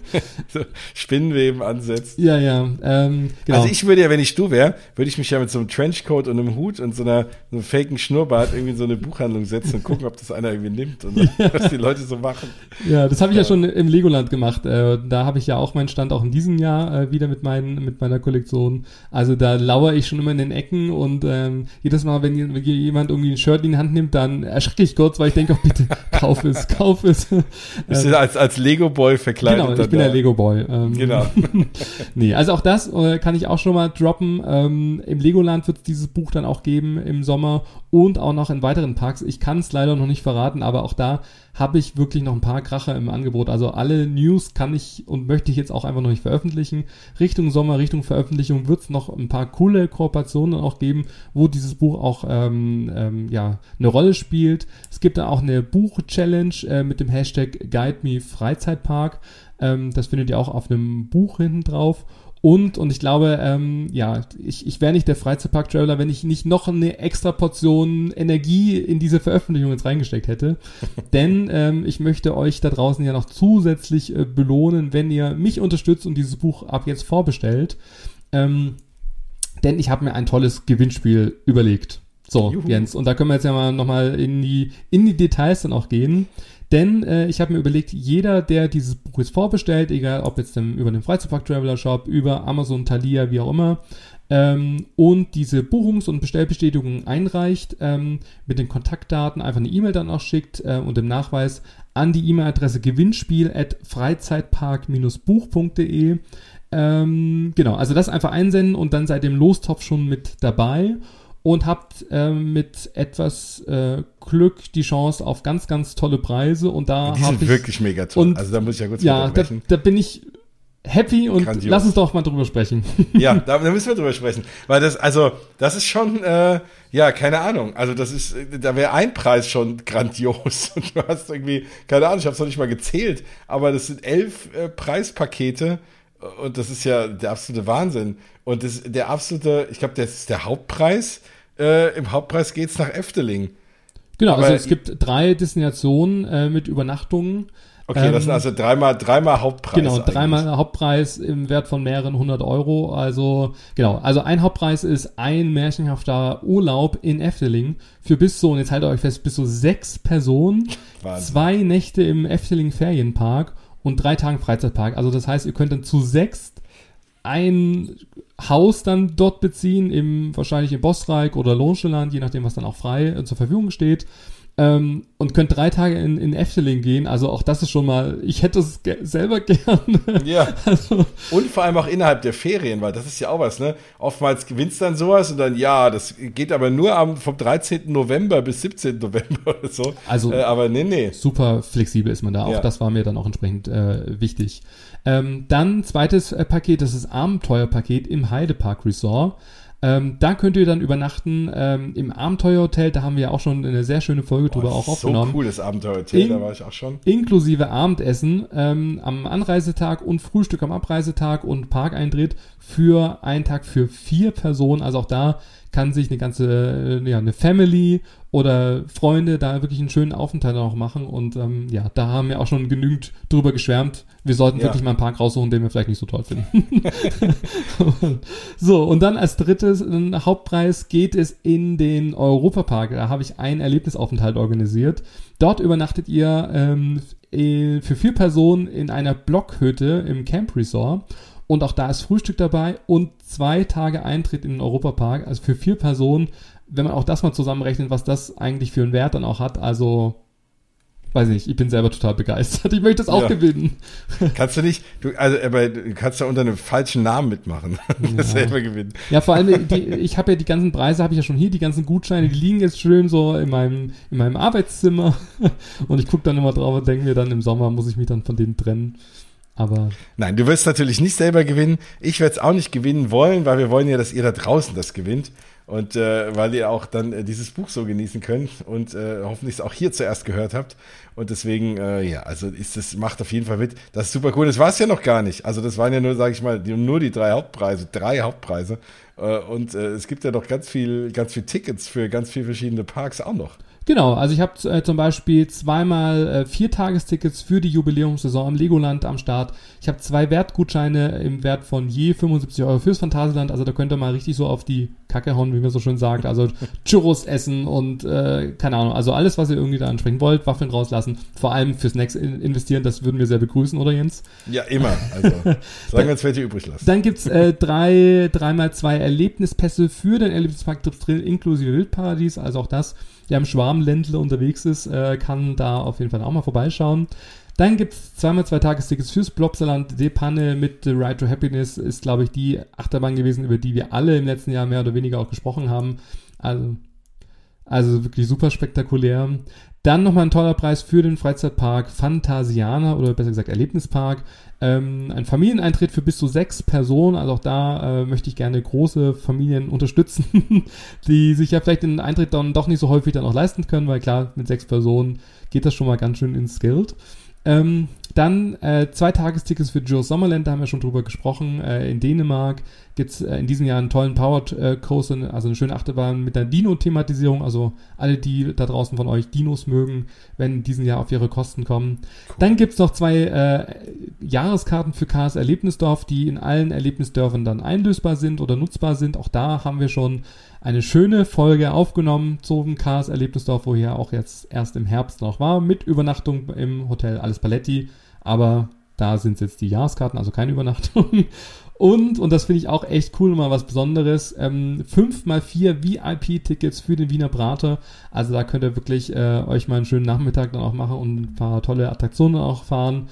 so Spinnenweben ansetzt. Ja, ja. Ähm, genau. Also ich würde ja, wenn ich du wäre, würde ich mich ja mit so einem Trenchcoat und einem Hut und so einer so einem faken Schnurrbart irgendwie in so eine Buchhandlung setzen und gucken, ob das einer irgendwie nimmt und ja. was die Leute so machen. Ja, das habe ich ja. ja. schon im Legoland gemacht. Äh, da habe ich ja auch meinen Stand auch in diesem Jahr äh, wieder mit meinen mit meiner Kollektion. Also da lauere ich schon immer in den Ecken und ähm, jedes Mal, wenn, wenn jemand irgendwie ein Shirt in die Hand nimmt, dann erschrecke ich kurz, weil ich denke, oh, bitte, kauf es, kauf es. Bist du als, als Lego-Boy verkleidet? Genau, ich bin der Lego-Boy. Ähm, genau. nee, also auch das äh, kann ich auch schon mal droppen. Ähm, Im Legoland wird es dieses Buch dann auch geben im Sommer und auch noch in weiteren Parks. Ich kann es leider noch nicht verraten, aber auch da habe ich wirklich noch ein paar Kracher im Angebot. Also alle News kann ich und möchte ich jetzt auch einfach noch nicht veröffentlichen. Richtung Sommer, Richtung Veröffentlichung wird es noch ein paar coole Kooperationen auch geben, wo dieses Buch auch ähm, ähm, ja, eine Rolle spielt. Es gibt da auch eine Buch-Challenge äh, mit dem Hashtag Guide Me Freizeitpark. Ähm, das findet ihr auch auf einem Buch hinten drauf. Und, und ich glaube, ähm, ja, ich, ich wäre nicht der Freizeitpark-Traveler, wenn ich nicht noch eine extra Portion Energie in diese Veröffentlichung jetzt reingesteckt hätte. Denn ähm, ich möchte euch da draußen ja noch zusätzlich äh, belohnen, wenn ihr mich unterstützt und dieses Buch ab jetzt vorbestellt. Ähm, denn ich habe mir ein tolles Gewinnspiel überlegt. So, Juhu. Jens, und da können wir jetzt ja mal nochmal in die, in die Details dann auch gehen. Denn äh, ich habe mir überlegt, jeder, der dieses Buch jetzt vorbestellt, egal ob jetzt dem, über den Freizeitpark Traveler Shop, über Amazon, Thalia, wie auch immer, ähm, und diese Buchungs- und Bestellbestätigung einreicht, ähm, mit den Kontaktdaten einfach eine E-Mail dann auch schickt äh, und dem Nachweis an die E-Mail-Adresse gewinnspiel at freizeitpark-buch.de. Ähm, genau, also das einfach einsenden und dann seid im Lostopf schon mit dabei und habt äh, mit etwas äh, Glück die Chance auf ganz, ganz tolle Preise. Und da die sind ich, wirklich mega toll. Und, also da muss ich ja kurz Ja, da, da bin ich happy und Grandios. lass uns doch mal drüber sprechen. Ja, da, da, müssen wir drüber sprechen. Weil das, also, das ist schon, äh, ja, keine Ahnung. Also das ist, da wäre ein Preis schon grandios. Und du hast irgendwie, keine Ahnung, ich habe es noch nicht mal gezählt, aber das sind elf äh, Preispakete. Und das ist ja der absolute Wahnsinn. Und das, der absolute, ich glaube, das ist der Hauptpreis äh, Im Hauptpreis geht es nach Efteling. Genau, also Aber also es gibt drei Destinationen äh, mit Übernachtungen. Okay, ähm, das sind also dreimal, dreimal Hauptpreis. Genau, eigentlich. dreimal Hauptpreis im Wert von mehreren hundert Euro. Also, genau, also ein Hauptpreis ist ein märchenhafter Urlaub in Efteling für bis so, und jetzt haltet euch fest, bis so sechs Personen, Wahnsinn. zwei Nächte im Efteling Ferienpark und drei Tage Freizeitpark. Also das heißt, ihr könnt dann zu sechs ein Haus dann dort beziehen, im, wahrscheinlich im Bossreich oder Lohnsteland, je nachdem, was dann auch frei äh, zur Verfügung steht. Ähm, und könnt drei Tage in, in Efteling gehen. Also auch das ist schon mal, ich hätte es ge selber gerne. Ja. Also. Und vor allem auch innerhalb der Ferien, weil das ist ja auch was, ne? Oftmals gewinnst dann sowas und dann, ja, das geht aber nur am, vom 13. November bis 17. November oder so. Also, äh, aber nee, nee. Super flexibel ist man da. Auch ja. das war mir dann auch entsprechend äh, wichtig. Ähm, dann zweites äh, Paket, das ist Abenteuerpaket im Heidepark Resort. Ähm, da könnt ihr dann übernachten ähm, im Abenteuerhotel. Da haben wir auch schon eine sehr schöne Folge drüber auch aufgenommen. So cool, das Abenteuerhotel, In, da war ich auch schon. Inklusive Abendessen ähm, am Anreisetag und Frühstück am Abreisetag und Parkeintritt für einen Tag für vier Personen. Also auch da kann sich eine ganze, äh, ja, eine Family oder Freunde da wirklich einen schönen Aufenthalt auch machen. Und ähm, ja, da haben wir auch schon genügend drüber geschwärmt. Wir sollten ja. wirklich mal einen Park raussuchen, den wir vielleicht nicht so toll finden. so, und dann als drittes Hauptpreis geht es in den Europapark. Da habe ich einen Erlebnisaufenthalt organisiert. Dort übernachtet ihr ähm, für vier Personen in einer Blockhütte im Camp Resort. Und auch da ist Frühstück dabei und zwei Tage Eintritt in den Europapark. Also für vier Personen, wenn man auch das mal zusammenrechnet, was das eigentlich für einen Wert dann auch hat. Also, weiß nicht, ich bin selber total begeistert. Ich möchte es auch ja. gewinnen. Kannst du nicht, du, also, aber du kannst ja unter einem falschen Namen mitmachen. Ja. selber gewinnen. Ja, vor allem, die, ich habe ja die ganzen Preise, habe ich ja schon hier, die ganzen Gutscheine, die liegen jetzt schön so in meinem, in meinem Arbeitszimmer. Und ich gucke dann immer drauf und denke mir dann, im Sommer muss ich mich dann von denen trennen. Aber Nein, du wirst natürlich nicht selber gewinnen. Ich werde es auch nicht gewinnen wollen, weil wir wollen ja, dass ihr da draußen das gewinnt. Und äh, weil ihr auch dann äh, dieses Buch so genießen könnt und äh, hoffentlich es auch hier zuerst gehört habt. Und deswegen, äh, ja, also ist das, macht auf jeden Fall mit. Das ist super cool. Das war es ja noch gar nicht. Also das waren ja nur, sage ich mal, die, nur die drei Hauptpreise, drei Hauptpreise. Äh, und äh, es gibt ja noch ganz viel, ganz viel Tickets für ganz viele verschiedene Parks auch noch. Genau, also ich habe äh, zum Beispiel zweimal äh, vier Tagestickets für die Jubiläumssaison im Legoland am Start. Ich habe zwei Wertgutscheine im Wert von je 75 Euro fürs Phantasialand. Also da könnt ihr mal richtig so auf die Kacke hauen, wie man so schön sagt. Also Churros essen und äh, keine Ahnung, also alles, was ihr irgendwie da ansprechen wollt, Waffeln rauslassen. Vor allem fürs Snacks in investieren, das würden wir sehr begrüßen, oder Jens? Ja, immer. Also sagen wir uns, welche übrig lassen. Dann gibt's äh, drei, dreimal zwei Erlebnispässe für den Erlebnispark Trips Drill inklusive Wildparadies. Also auch das, der im Schwarmländle unterwegs ist, äh, kann da auf jeden Fall auch mal vorbeischauen. Dann gibt's zweimal zwei Tagestickets fürs Blobsaland. Die Panne mit The Ride to Happiness ist, glaube ich, die Achterbahn gewesen, über die wir alle im letzten Jahr mehr oder weniger auch gesprochen haben. Also, also wirklich super spektakulär. Dann nochmal ein toller Preis für den Freizeitpark Phantasiana oder besser gesagt Erlebnispark. Ähm, ein Familieneintritt für bis zu sechs Personen. Also auch da äh, möchte ich gerne große Familien unterstützen, die sich ja vielleicht den Eintritt dann doch nicht so häufig dann auch leisten können, weil klar, mit sechs Personen geht das schon mal ganz schön ins Geld. Ähm, dann äh, zwei Tagestickets für Joe Sommerland, da haben wir schon drüber gesprochen. Äh, in Dänemark gibt's äh, in diesem Jahr einen tollen Powered äh, Coaster, also eine schöne Achterbahn mit einer Dino-Thematisierung. Also alle, die da draußen von euch Dinos mögen, werden in diesem Jahr auf ihre Kosten kommen. Cool. Dann gibt's noch zwei äh, Jahreskarten für Cars Erlebnisdorf, die in allen Erlebnisdörfern dann einlösbar sind oder nutzbar sind. Auch da haben wir schon eine schöne Folge aufgenommen zum Cars Erlebnisdorf, wo hier auch jetzt erst im Herbst noch war, mit Übernachtung im Hotel Alles Paletti. Aber da sind jetzt die Jahreskarten, also keine Übernachtung. Und, und das finde ich auch echt cool, mal was Besonderes, ähm, 5x4 VIP-Tickets für den Wiener Prater. Also da könnt ihr wirklich äh, euch mal einen schönen Nachmittag dann auch machen und ein paar tolle Attraktionen auch fahren.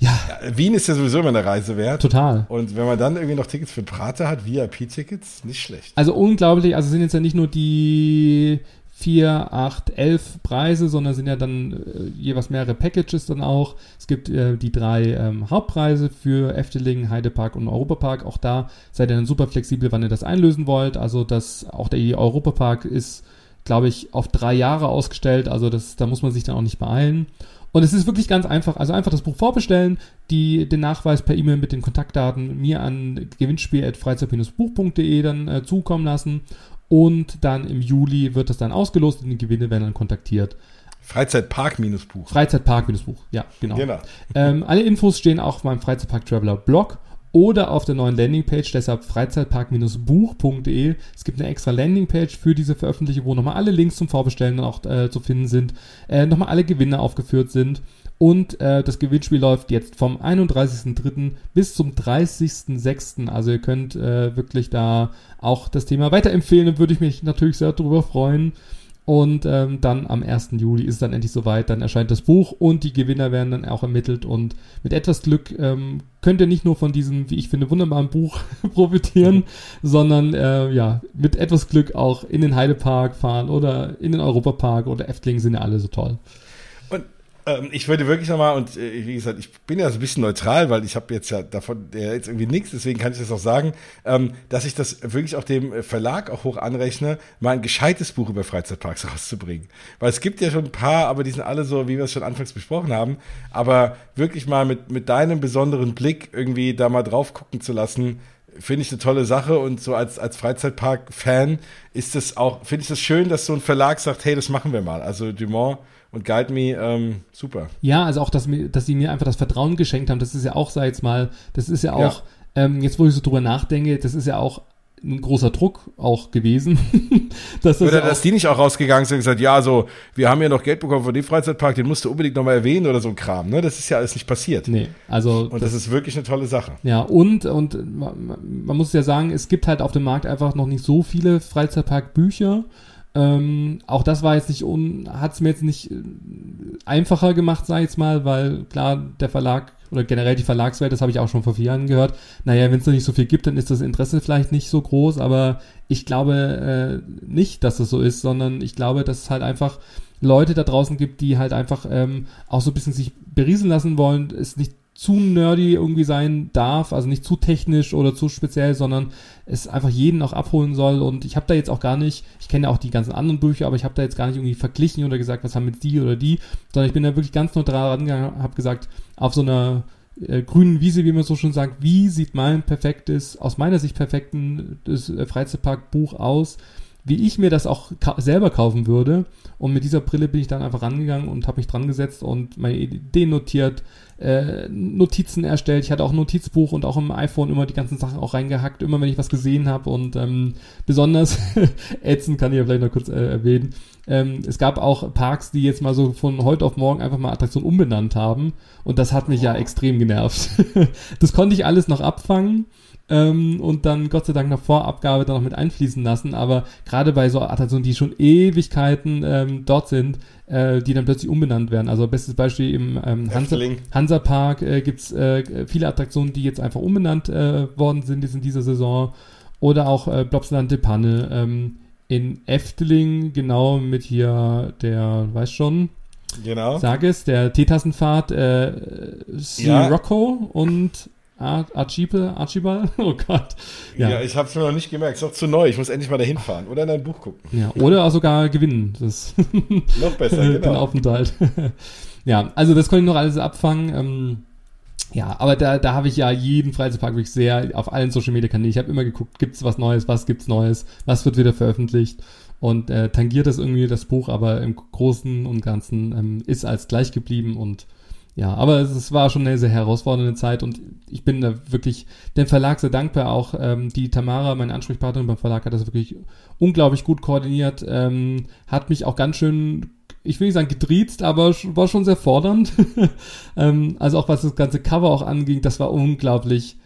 Ja. ja. Wien ist ja sowieso immer eine Reise wert. Total. Und wenn man dann irgendwie noch Tickets für Prater hat, VIP-Tickets, nicht schlecht. Also unglaublich, also sind jetzt ja nicht nur die vier, acht, elf Preise, sondern sind ja dann äh, jeweils mehrere Packages dann auch. Es gibt äh, die drei ähm, Hauptpreise für Efteling, Heidepark und Europapark. Auch da seid ihr dann super flexibel, wann ihr das einlösen wollt. Also das, auch der Europapark ist, glaube ich, auf drei Jahre ausgestellt. Also das, da muss man sich dann auch nicht beeilen. Und es ist wirklich ganz einfach. Also einfach das Buch vorbestellen, die, den Nachweis per E-Mail mit den Kontaktdaten mir an gewinnspiel.freizeit-buch.de dann äh, zukommen lassen. Und dann im Juli wird das dann ausgelost und die Gewinne werden dann kontaktiert. Freizeitpark-Buch. Freizeitpark-Buch, ja, genau. genau. Ähm, alle Infos stehen auch auf meinem Freizeitpark Traveler Blog oder auf der neuen Landingpage, deshalb freizeitpark-buch.de. Es gibt eine extra Landingpage für diese Veröffentlichung, wo nochmal alle Links zum Vorbestellen dann auch äh, zu finden sind, äh, nochmal alle Gewinne aufgeführt sind. Und äh, das Gewinnspiel läuft jetzt vom 31.03. bis zum 30.06. Also ihr könnt äh, wirklich da auch das Thema weiterempfehlen und würde ich mich natürlich sehr darüber freuen. Und ähm, dann am 1. Juli ist es dann endlich soweit, dann erscheint das Buch und die Gewinner werden dann auch ermittelt. Und mit etwas Glück ähm, könnt ihr nicht nur von diesem, wie ich finde, wunderbaren Buch profitieren, mhm. sondern äh, ja, mit etwas Glück auch in den Heidepark fahren oder in den Europapark oder Efteling sind ja alle so toll. Ähm, ich würde wirklich nochmal, und äh, wie gesagt, ich bin ja so ein bisschen neutral, weil ich habe jetzt ja davon ja, jetzt irgendwie nichts, deswegen kann ich das auch sagen, ähm, dass ich das wirklich auch dem Verlag auch hoch anrechne, mal ein gescheites Buch über Freizeitparks rauszubringen. Weil es gibt ja schon ein paar, aber die sind alle so, wie wir es schon anfangs besprochen haben, aber wirklich mal mit, mit deinem besonderen Blick irgendwie da mal drauf gucken zu lassen, finde ich eine tolle Sache und so als, als Freizeitpark-Fan ist es auch, finde ich das schön, dass so ein Verlag sagt, hey, das machen wir mal. Also Dumont und Guide Me, ähm, super. Ja, also auch, dass, dass sie mir einfach das Vertrauen geschenkt haben, das ist ja auch, sag ich jetzt mal, das ist ja auch, ja. Ähm, jetzt wo ich so drüber nachdenke, das ist ja auch ein großer Druck auch gewesen. dass das oder ja dass die nicht auch rausgegangen sind und gesagt, ja, so, wir haben ja noch Geld bekommen von dem Freizeitpark, den musst du unbedingt nochmal erwähnen oder so ein Kram, ne? Das ist ja alles nicht passiert. Nee, also. Und das, das ist wirklich eine tolle Sache. Ja, und, und man, man muss ja sagen, es gibt halt auf dem Markt einfach noch nicht so viele Freizeitparkbücher. Ähm, auch das war jetzt nicht un, hat es mir jetzt nicht äh, einfacher gemacht, sag ich jetzt mal, weil klar, der Verlag oder generell die Verlagswelt, das habe ich auch schon vor vier Jahren gehört. Naja, wenn es noch nicht so viel gibt, dann ist das Interesse vielleicht nicht so groß, aber ich glaube äh, nicht, dass das so ist, sondern ich glaube, dass es halt einfach Leute da draußen gibt, die halt einfach ähm, auch so ein bisschen sich berieseln lassen wollen, es nicht zu nerdy irgendwie sein darf, also nicht zu technisch oder zu speziell, sondern es einfach jeden auch abholen soll. Und ich habe da jetzt auch gar nicht, ich kenne ja auch die ganzen anderen Bücher, aber ich habe da jetzt gar nicht irgendwie verglichen oder gesagt, was haben mit die oder die, sondern ich bin da wirklich ganz neutral rangegangen, habe gesagt, auf so einer äh, grünen Wiese, wie man so schon sagt, wie sieht mein perfektes, aus meiner Sicht perfekten äh, Freizeitparkbuch aus, wie ich mir das auch ka selber kaufen würde. Und mit dieser Brille bin ich dann einfach rangegangen und habe mich dran gesetzt und meine Ideen notiert, äh, Notizen erstellt. Ich hatte auch ein Notizbuch und auch im iPhone immer die ganzen Sachen auch reingehackt, immer wenn ich was gesehen habe. Und ähm, besonders ätzend kann ich ja vielleicht noch kurz äh, erwähnen. Ähm, es gab auch Parks, die jetzt mal so von heute auf morgen einfach mal Attraktion umbenannt haben. Und das hat mich ja extrem genervt. das konnte ich alles noch abfangen ähm, und dann Gott sei Dank nach Vorabgabe dann noch mit einfließen lassen. Aber gerade bei so Attraktionen, die schon Ewigkeiten ähm, dort sind, äh, die dann plötzlich umbenannt werden. Also bestes Beispiel im ähm, Hansa, Hansa Park äh, gibt äh, viele Attraktionen, die jetzt einfach umbenannt äh, worden sind in dieser Saison. Oder auch äh, Blobsland de Panne. Ähm, in Efteling, genau mit hier der, weiß schon, Genau. Sag es, der Teetassenfahrt, äh, Ja. Rocco und Archibald, Archibald, oh Gott. Ja, Ja, ich habe es mir noch nicht gemerkt. Ist doch zu neu. Ich muss endlich mal dahin fahren oder in dein Buch gucken. ja. oder auch sogar gewinnen. Das Noch besser, den genau. Aufenthalt. ja, also das konnte ich noch alles abfangen. Ähm, ja, aber da, da habe ich ja jeden Freizeitpark wirklich sehr auf allen Social Media Kanälen. Ich habe immer geguckt, gibt's was Neues, was gibt's Neues, was wird wieder veröffentlicht und äh, tangiert das irgendwie das Buch, aber im Großen und Ganzen ähm, ist als gleich geblieben und ja, aber es, es war schon eine sehr herausfordernde Zeit und ich bin da wirklich dem Verlag sehr dankbar. Auch ähm, die Tamara, meine Ansprechpartnerin beim Verlag, hat das wirklich unglaublich gut koordiniert, ähm, hat mich auch ganz schön, ich will nicht sagen gedriezt, aber war schon sehr fordernd. ähm, also auch was das ganze Cover auch anging, das war unglaublich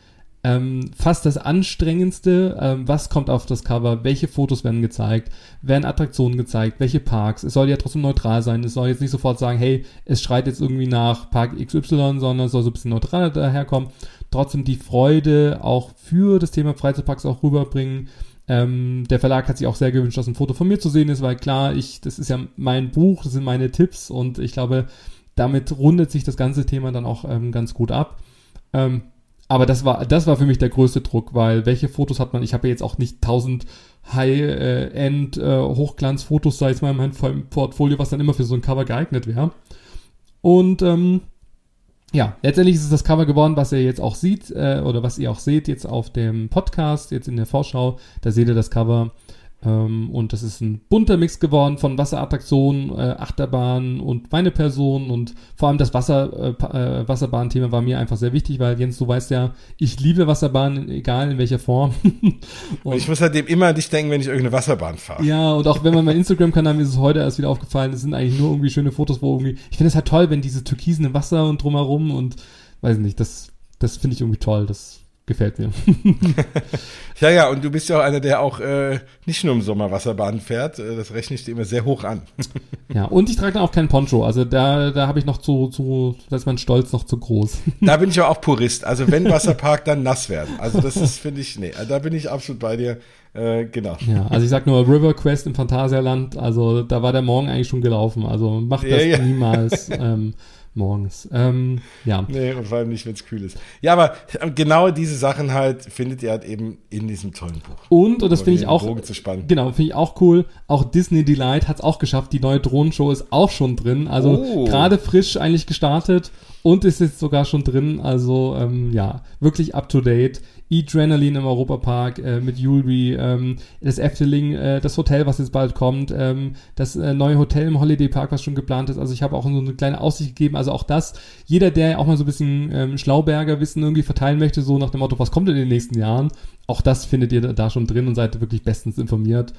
ähm, fast das Anstrengendste. Ähm, was kommt auf das Cover? Welche Fotos werden gezeigt? Werden Attraktionen gezeigt? Welche Parks? Es soll ja trotzdem neutral sein. Es soll jetzt nicht sofort sagen, hey, es schreit jetzt irgendwie nach Park XY, sondern es soll so ein bisschen neutraler daherkommen. Trotzdem die Freude auch für das Thema Freizeitparks auch rüberbringen. Ähm, der Verlag hat sich auch sehr gewünscht, dass ein Foto von mir zu sehen ist, weil klar, ich, das ist ja mein Buch, das sind meine Tipps und ich glaube, damit rundet sich das ganze Thema dann auch ähm, ganz gut ab. Ähm, aber das war, das war für mich der größte Druck, weil welche Fotos hat man? Ich habe ja jetzt auch nicht tausend High-End äh, sei es mal in meinem Portfolio, was dann immer für so ein Cover geeignet wäre. Und ähm, ja, letztendlich ist es das Cover geworden, was ihr jetzt auch sieht, äh, oder was ihr auch seht jetzt auf dem Podcast, jetzt in der Vorschau. Da seht ihr das Cover. Ähm, und das ist ein bunter Mix geworden von Wasserattraktionen, äh, Achterbahnen und meine Person. Und vor allem das Wasser, äh, äh, Wasserbahn-Thema war mir einfach sehr wichtig, weil Jens, du weißt ja, ich liebe Wasserbahnen, egal in welcher Form. Und ich muss halt dem immer an dich denken, wenn ich irgendeine Wasserbahn fahre. Ja, und auch wenn man mein Instagram-Kanal, mir ist es heute erst wieder aufgefallen, es sind eigentlich nur irgendwie schöne Fotos, wo irgendwie, ich finde es halt toll, wenn diese Türkisen im Wasser und drumherum und, weiß nicht, das, das finde ich irgendwie toll, das gefällt mir. Ja, ja, und du bist ja auch einer, der auch äh, nicht nur im Sommer Wasserbahn fährt. Äh, das rechne ich dir immer sehr hoch an. ja, und ich trage dann auch keinen Poncho, also da, da habe ich noch zu, zu, da ist mein Stolz noch zu groß. Da bin ich ja auch Purist. Also wenn Wasserpark, dann nass werden. Also das ist, finde ich, nee, da bin ich absolut bei dir. Äh, genau. Ja, also ich sag nur River Quest im Phantasialand, also da war der Morgen eigentlich schon gelaufen, also macht Ja, das ja. niemals ähm, morgens. Ähm, ja. Nee, und vor allem nicht, wenn es kühl ist. Ja, aber genau diese Sachen halt findet ihr halt eben in diesem tollen Buch. Und, und das finde ich auch, Bogen zu spannen. genau, finde ich auch cool. Auch Disney Delight hat es auch geschafft. Die neue Drohnenshow ist auch schon drin. Also Oh. gerade frisch eigentlich gestartet und ist jetzt sogar schon drin. Also ähm, ja, wirklich up to date. E-Adrenaline im Europapark äh, mit Julri, ähm, das Efteling, äh, das Hotel, was jetzt bald kommt, ähm, das äh, neue Hotel im Holiday Park, was schon geplant ist. Also ich habe auch so eine kleine Aussicht gegeben. Also auch das, jeder, der auch mal so ein bisschen ähm, Schlauberger Wissen irgendwie verteilen möchte, so nach dem Motto, was kommt in den nächsten Jahren, auch das findet ihr da schon drin und seid wirklich bestens informiert.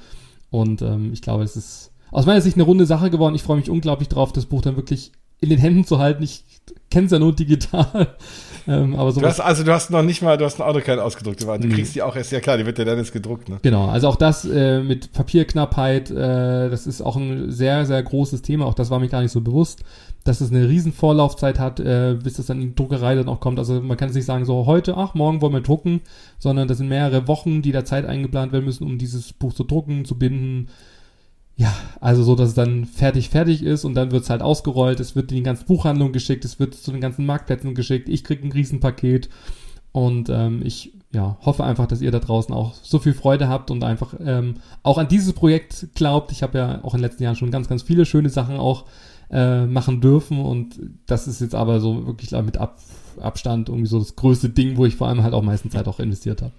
Und ähm, ich glaube, es ist aus meiner Sicht eine runde Sache geworden. Ich freue mich unglaublich drauf, das Buch dann wirklich in den Händen zu halten. Ich kenne es ja nur digital. ähm, aber Du sowas hast, also du hast noch nicht mal, du hast ein Auto keine ausgedruckte Ware. Du Nee. kriegst die auch erst, ja klar, die wird ja dann jetzt gedruckt, ne? Genau, also auch das äh, mit Papierknappheit, äh, das ist auch ein sehr, sehr großes Thema. Auch das war mir gar nicht so bewusst, dass es eine riesen Vorlaufzeit hat, äh, bis das dann in die Druckerei dann auch kommt. Also man kann es nicht sagen, so heute, ach, morgen wollen wir drucken, sondern das sind mehrere Wochen, die da Zeit eingeplant werden müssen, um dieses Buch zu drucken, zu binden. Ja, also so, dass es dann fertig, fertig ist und dann wird es halt ausgerollt, es wird in die ganze Buchhandlung geschickt, es wird zu den ganzen Marktplätzen geschickt, ich krieg ein Riesenpaket und ähm, ich ja, hoffe einfach, dass ihr da draußen auch so viel Freude habt und einfach ähm, auch an dieses Projekt glaubt. Ich habe ja auch in den letzten Jahren schon ganz, ganz viele schöne Sachen auch äh, machen dürfen und das ist jetzt aber so wirklich mit Ab Abstand irgendwie so das größte Ding, wo ich vor allem halt auch meistens Zeit auch investiert habe.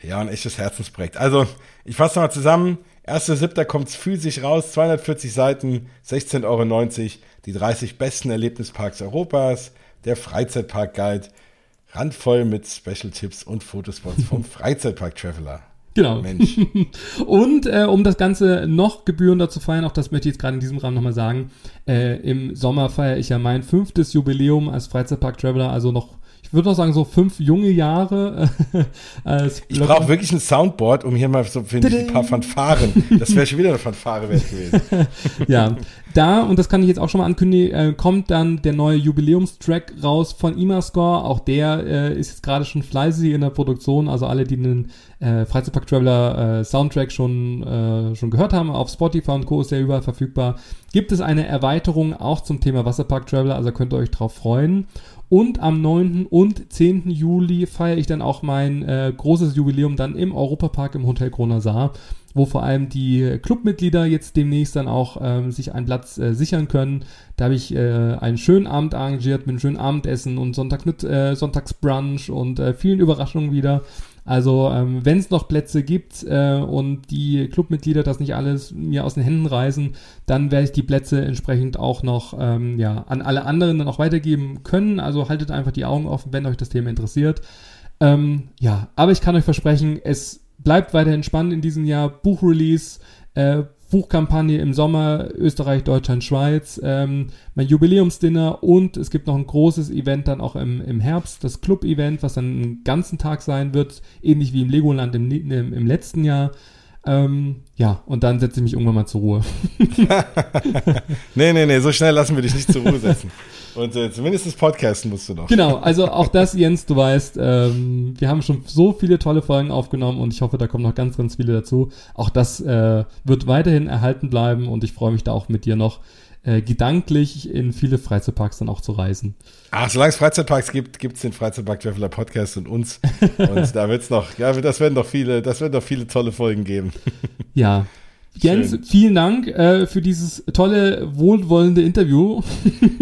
Ja, ein echtes Herzensprojekt. Also, ich fasse mal zusammen. 1.7. kommt es physisch raus, 240 Seiten, 16,90 Euro, die 30 besten Erlebnisparks Europas, der Freizeitpark-Guide, randvoll mit Special-Tipps und Fotospots vom Freizeitpark-Traveler. Genau. Mensch. und äh, um das Ganze noch gebührender zu feiern, auch das möchte ich jetzt gerade in diesem Rahmen nochmal sagen, äh, im Sommer feiere ich ja mein fünftes Jubiläum als Freizeitpark-Traveler, also noch würde noch sagen, so fünf junge Jahre. Äh, als ich brauche wirklich ein Soundboard, um hier mal so finde ich, ein paar Fanfaren. Das wäre schon wieder eine Fanfare wert gewesen. ja, da, und das kann ich jetzt auch schon mal ankündigen, äh, kommt dann der neue Jubiläumstrack raus von Imascore. Auch der äh, ist jetzt gerade schon fleißig in der Produktion. Also alle, die den äh, Freizeitpark Traveler äh, Soundtrack schon, äh, schon gehört haben, auf Spotify und Co. ist der überall verfügbar. Gibt es eine Erweiterung auch zum Thema Wasserpark Traveler, also könnt ihr euch drauf freuen. Und am 9. und 10. Juli feiere ich dann auch mein äh, großes Jubiläum dann im Europapark im Hotel Kroner Saar, wo vor allem die Clubmitglieder jetzt demnächst dann auch ähm, sich einen Platz äh, sichern können. Da habe ich äh, einen schönen Abend arrangiert mit einem schönen Abendessen und Sonntag mit äh, Sonntagsbrunch und äh, vielen Überraschungen wieder. Also ähm, wenn es noch Plätze gibt äh, und die Clubmitglieder das nicht alles mir aus den Händen reißen, dann werde ich die Plätze entsprechend auch noch ähm, ja, an alle anderen dann auch weitergeben können. Also haltet einfach die Augen offen, wenn euch das Thema interessiert. Ähm, ja, aber ich kann euch versprechen, es bleibt weiterhin spannend in diesem Jahr. Buchrelease, äh, Buchkampagne im Sommer, Österreich, Deutschland, Schweiz, ähm, mein Jubiläumsdinner und es gibt noch ein großes Event dann auch im, im Herbst, das Club-Event, was dann einen ganzen Tag sein wird, ähnlich wie im Legoland im, im, im letzten Jahr. Ähm, ja, und dann setze ich mich irgendwann mal zur Ruhe. nee, nee, nee, so schnell lassen wir dich nicht zur Ruhe setzen. Und äh, zumindest das Podcasten musst du noch. Genau, also auch das, Jens, du weißt, ähm, wir haben schon so viele tolle Folgen aufgenommen und ich hoffe, da kommen noch ganz, ganz viele dazu. Auch das äh, wird weiterhin erhalten bleiben und ich freue mich da auch mit dir noch äh, gedanklich in viele Freizeitparks dann auch zu reisen. Ach, solange es Freizeitparks gibt, gibt es den Freizeitpark Traveler Podcast und uns. Und da wird es noch, ja, das werden doch viele, das werden doch viele tolle Folgen geben. Ja, Jens, Schön. vielen Dank äh, für dieses tolle, wohlwollende Interview.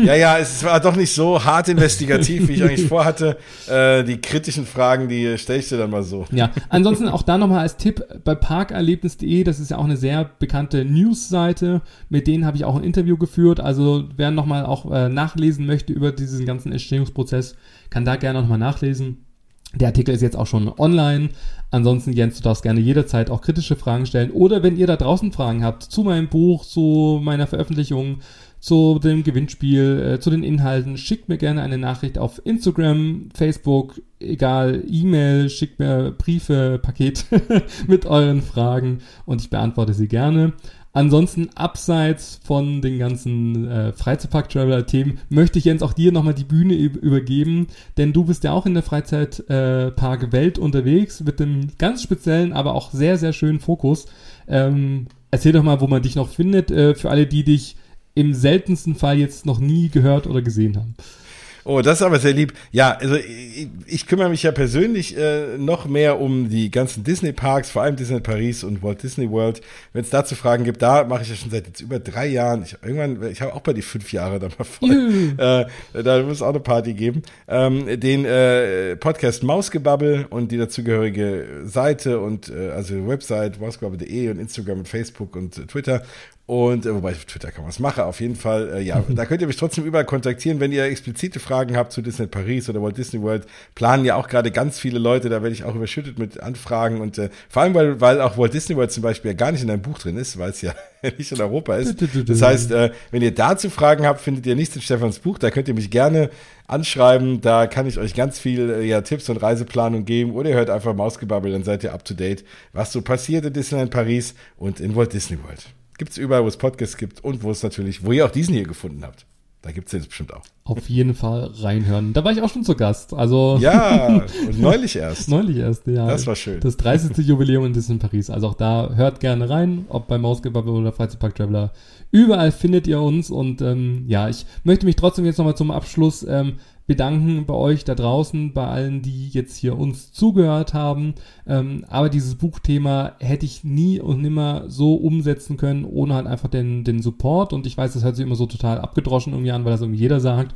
Ja, ja, es war doch nicht so hart investigativ, wie ich eigentlich vorhatte. Äh, die kritischen Fragen, die stelle ich dir dann mal so. Ja, ansonsten auch da nochmal als Tipp bei parkerlebnis.de, das ist ja auch eine sehr bekannte News-Seite, mit denen habe ich auch ein Interview geführt. Also wer nochmal auch äh, nachlesen möchte über diesen ganzen Entstehungsprozess, kann da gerne nochmal nachlesen. Der Artikel ist jetzt auch schon online. Ansonsten, Jens, du darfst gerne jederzeit auch kritische Fragen stellen. Oder wenn ihr da draußen Fragen habt zu meinem Buch, zu meiner Veröffentlichung, zu dem Gewinnspiel, äh, zu den Inhalten, schickt mir gerne eine Nachricht auf Instagram, Facebook, egal, E-Mail, schickt mir Briefe, Paket mit euren Fragen und ich beantworte sie gerne. Ansonsten, abseits von den ganzen äh, Freizeitpark-Traveler-Themen, möchte ich Jens auch dir nochmal die Bühne übergeben, denn du bist ja auch in der Freizeitpark-Welt unterwegs mit einem ganz speziellen, aber auch sehr, sehr schönen Fokus. Ähm, erzähl doch mal, wo man dich noch findet, äh, für alle, die dich im seltensten Fall jetzt noch nie gehört oder gesehen haben. Oh, das ist aber sehr lieb. Ja, also ich, ich kümmere mich ja persönlich äh, noch mehr um die ganzen Disney-Parks, vor allem Disney Paris und Walt Disney World. Wenn es dazu Fragen gibt, da mache ich ja schon seit jetzt über drei Jahren. Ich, irgendwann, ich habe auch bei die fünf Jahre da mal voll. äh, da muss es auch eine Party geben. Ähm, den äh, Podcast Mausgebubble und die dazugehörige Seite und äh, also Website mausgebubble.de und Instagram und Facebook und äh, Twitter und äh, wobei ich auf Twitter kann was machen, auf jeden Fall. Äh, ja, da könnt ihr mich trotzdem überall kontaktieren, wenn ihr explizite Fragen habt zu Disney Paris oder Walt Disney World. Planen ja auch gerade ganz viele Leute, da werde ich auch überschüttet mit Anfragen und äh, vor allem, weil, weil auch Walt Disney World zum Beispiel ja gar nicht in deinem Buch drin ist, weil es ja nicht in Europa ist. Das heißt, äh, wenn ihr dazu Fragen habt, findet ihr nichts in Stefans Buch. Da könnt ihr mich gerne anschreiben. Da kann ich euch ganz viel äh, ja, Tipps und Reiseplanung geben. Oder ihr hört einfach Mausgebabbel, dann seid ihr up to date, was so passiert in Disneyland Paris und in Walt Disney World. Gibt es überall, wo es Podcasts gibt und wo es natürlich, wo ihr auch diesen hier gefunden habt. Da gibt es den bestimmt auch. auf jeden Fall reinhören. Da war ich auch schon zu Gast. Also ja, und neulich erst. neulich erst, ja. Das war schön. Das 30. Jubiläum in Paris. Also auch da hört gerne rein, ob bei Mausgebabbel oder Freizeitpark Traveler. Überall findet ihr uns und ähm, ja, ich möchte mich trotzdem jetzt nochmal zum Abschluss ähm, bedanken bei euch da draußen, bei allen, die jetzt hier uns zugehört haben. Ähm, aber dieses Buchthema hätte ich nie und nimmer so umsetzen können, ohne halt einfach den, den Support. Und ich weiß, das hört sich immer so total abgedroschen irgendwie an, weil das irgendwie jeder sagt.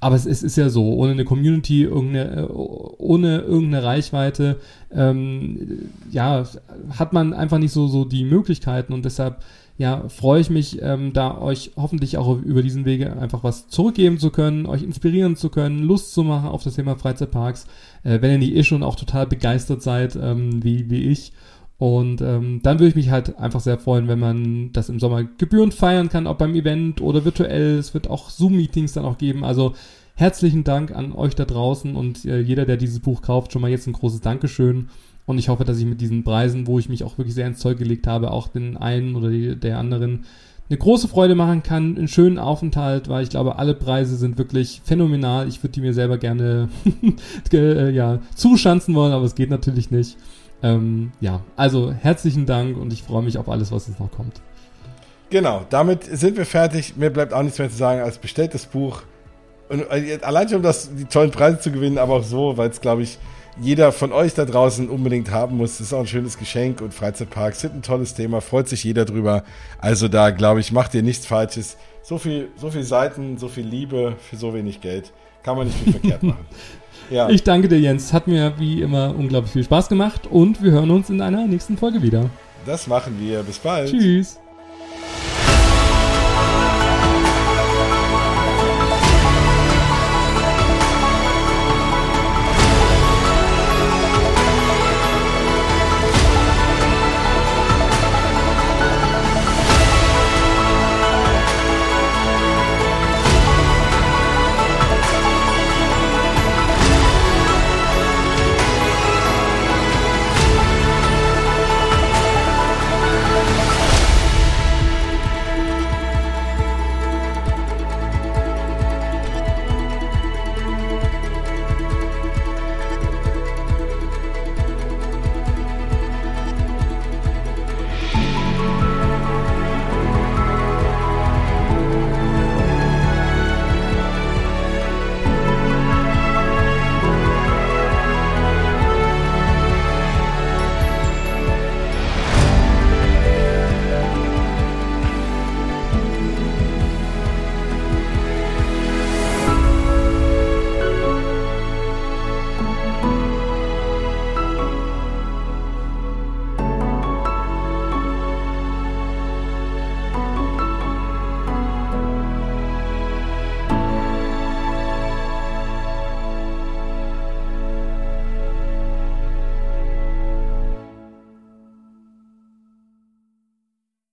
Aber es ist, ist ja so, ohne eine Community, irgendeine, äh, ohne irgendeine Reichweite, ähm, ja, hat man einfach nicht so, so die Möglichkeiten und deshalb ja, freue ich mich, ähm, da euch hoffentlich auch über diesen Wege einfach was zurückgeben zu können, euch inspirieren zu können, Lust zu machen auf das Thema Freizeitparks, äh, wenn ihr nicht eh schon auch total begeistert seid, ähm, wie, wie ich. Und ähm, dann würde ich mich halt einfach sehr freuen, wenn man das im Sommer gebührend feiern kann, ob beim Event oder virtuell. Es wird auch Zoom-Meetings dann auch geben. Also herzlichen Dank an euch da draußen und äh, jeder, der dieses Buch kauft, schon mal jetzt ein großes Dankeschön. Und ich hoffe, dass ich mit diesen Preisen, wo ich mich auch wirklich sehr ins Zeug gelegt habe, auch den einen oder die, der anderen eine große Freude machen kann, einen schönen Aufenthalt, weil ich glaube, alle Preise sind wirklich phänomenal. Ich würde die mir selber gerne äh, ja, zuschanzen wollen, aber es geht natürlich nicht. Ähm, ja, also herzlichen Dank und ich freue mich auf alles, was jetzt noch kommt. Genau, damit sind wir fertig. Mir bleibt auch nichts mehr zu sagen als bestellt das Buch. Und äh, allein schon, um das, die tollen Preise zu gewinnen, aber auch so, weil es, glaube ich, jeder von euch da draußen unbedingt haben muss. Das ist auch ein schönes Geschenk und Freizeitparks sind ein tolles Thema, freut sich jeder drüber. Also da, glaube ich, macht ihr nichts Falsches. So viel, so viel Seiten, so viel Liebe für so wenig Geld. Kann man nicht viel verkehrt machen. Ja. Ich danke dir, Jens. Hat mir wie immer unglaublich viel Spaß gemacht und wir hören uns in einer nächsten Folge wieder. Das machen wir. Bis bald. Tschüss.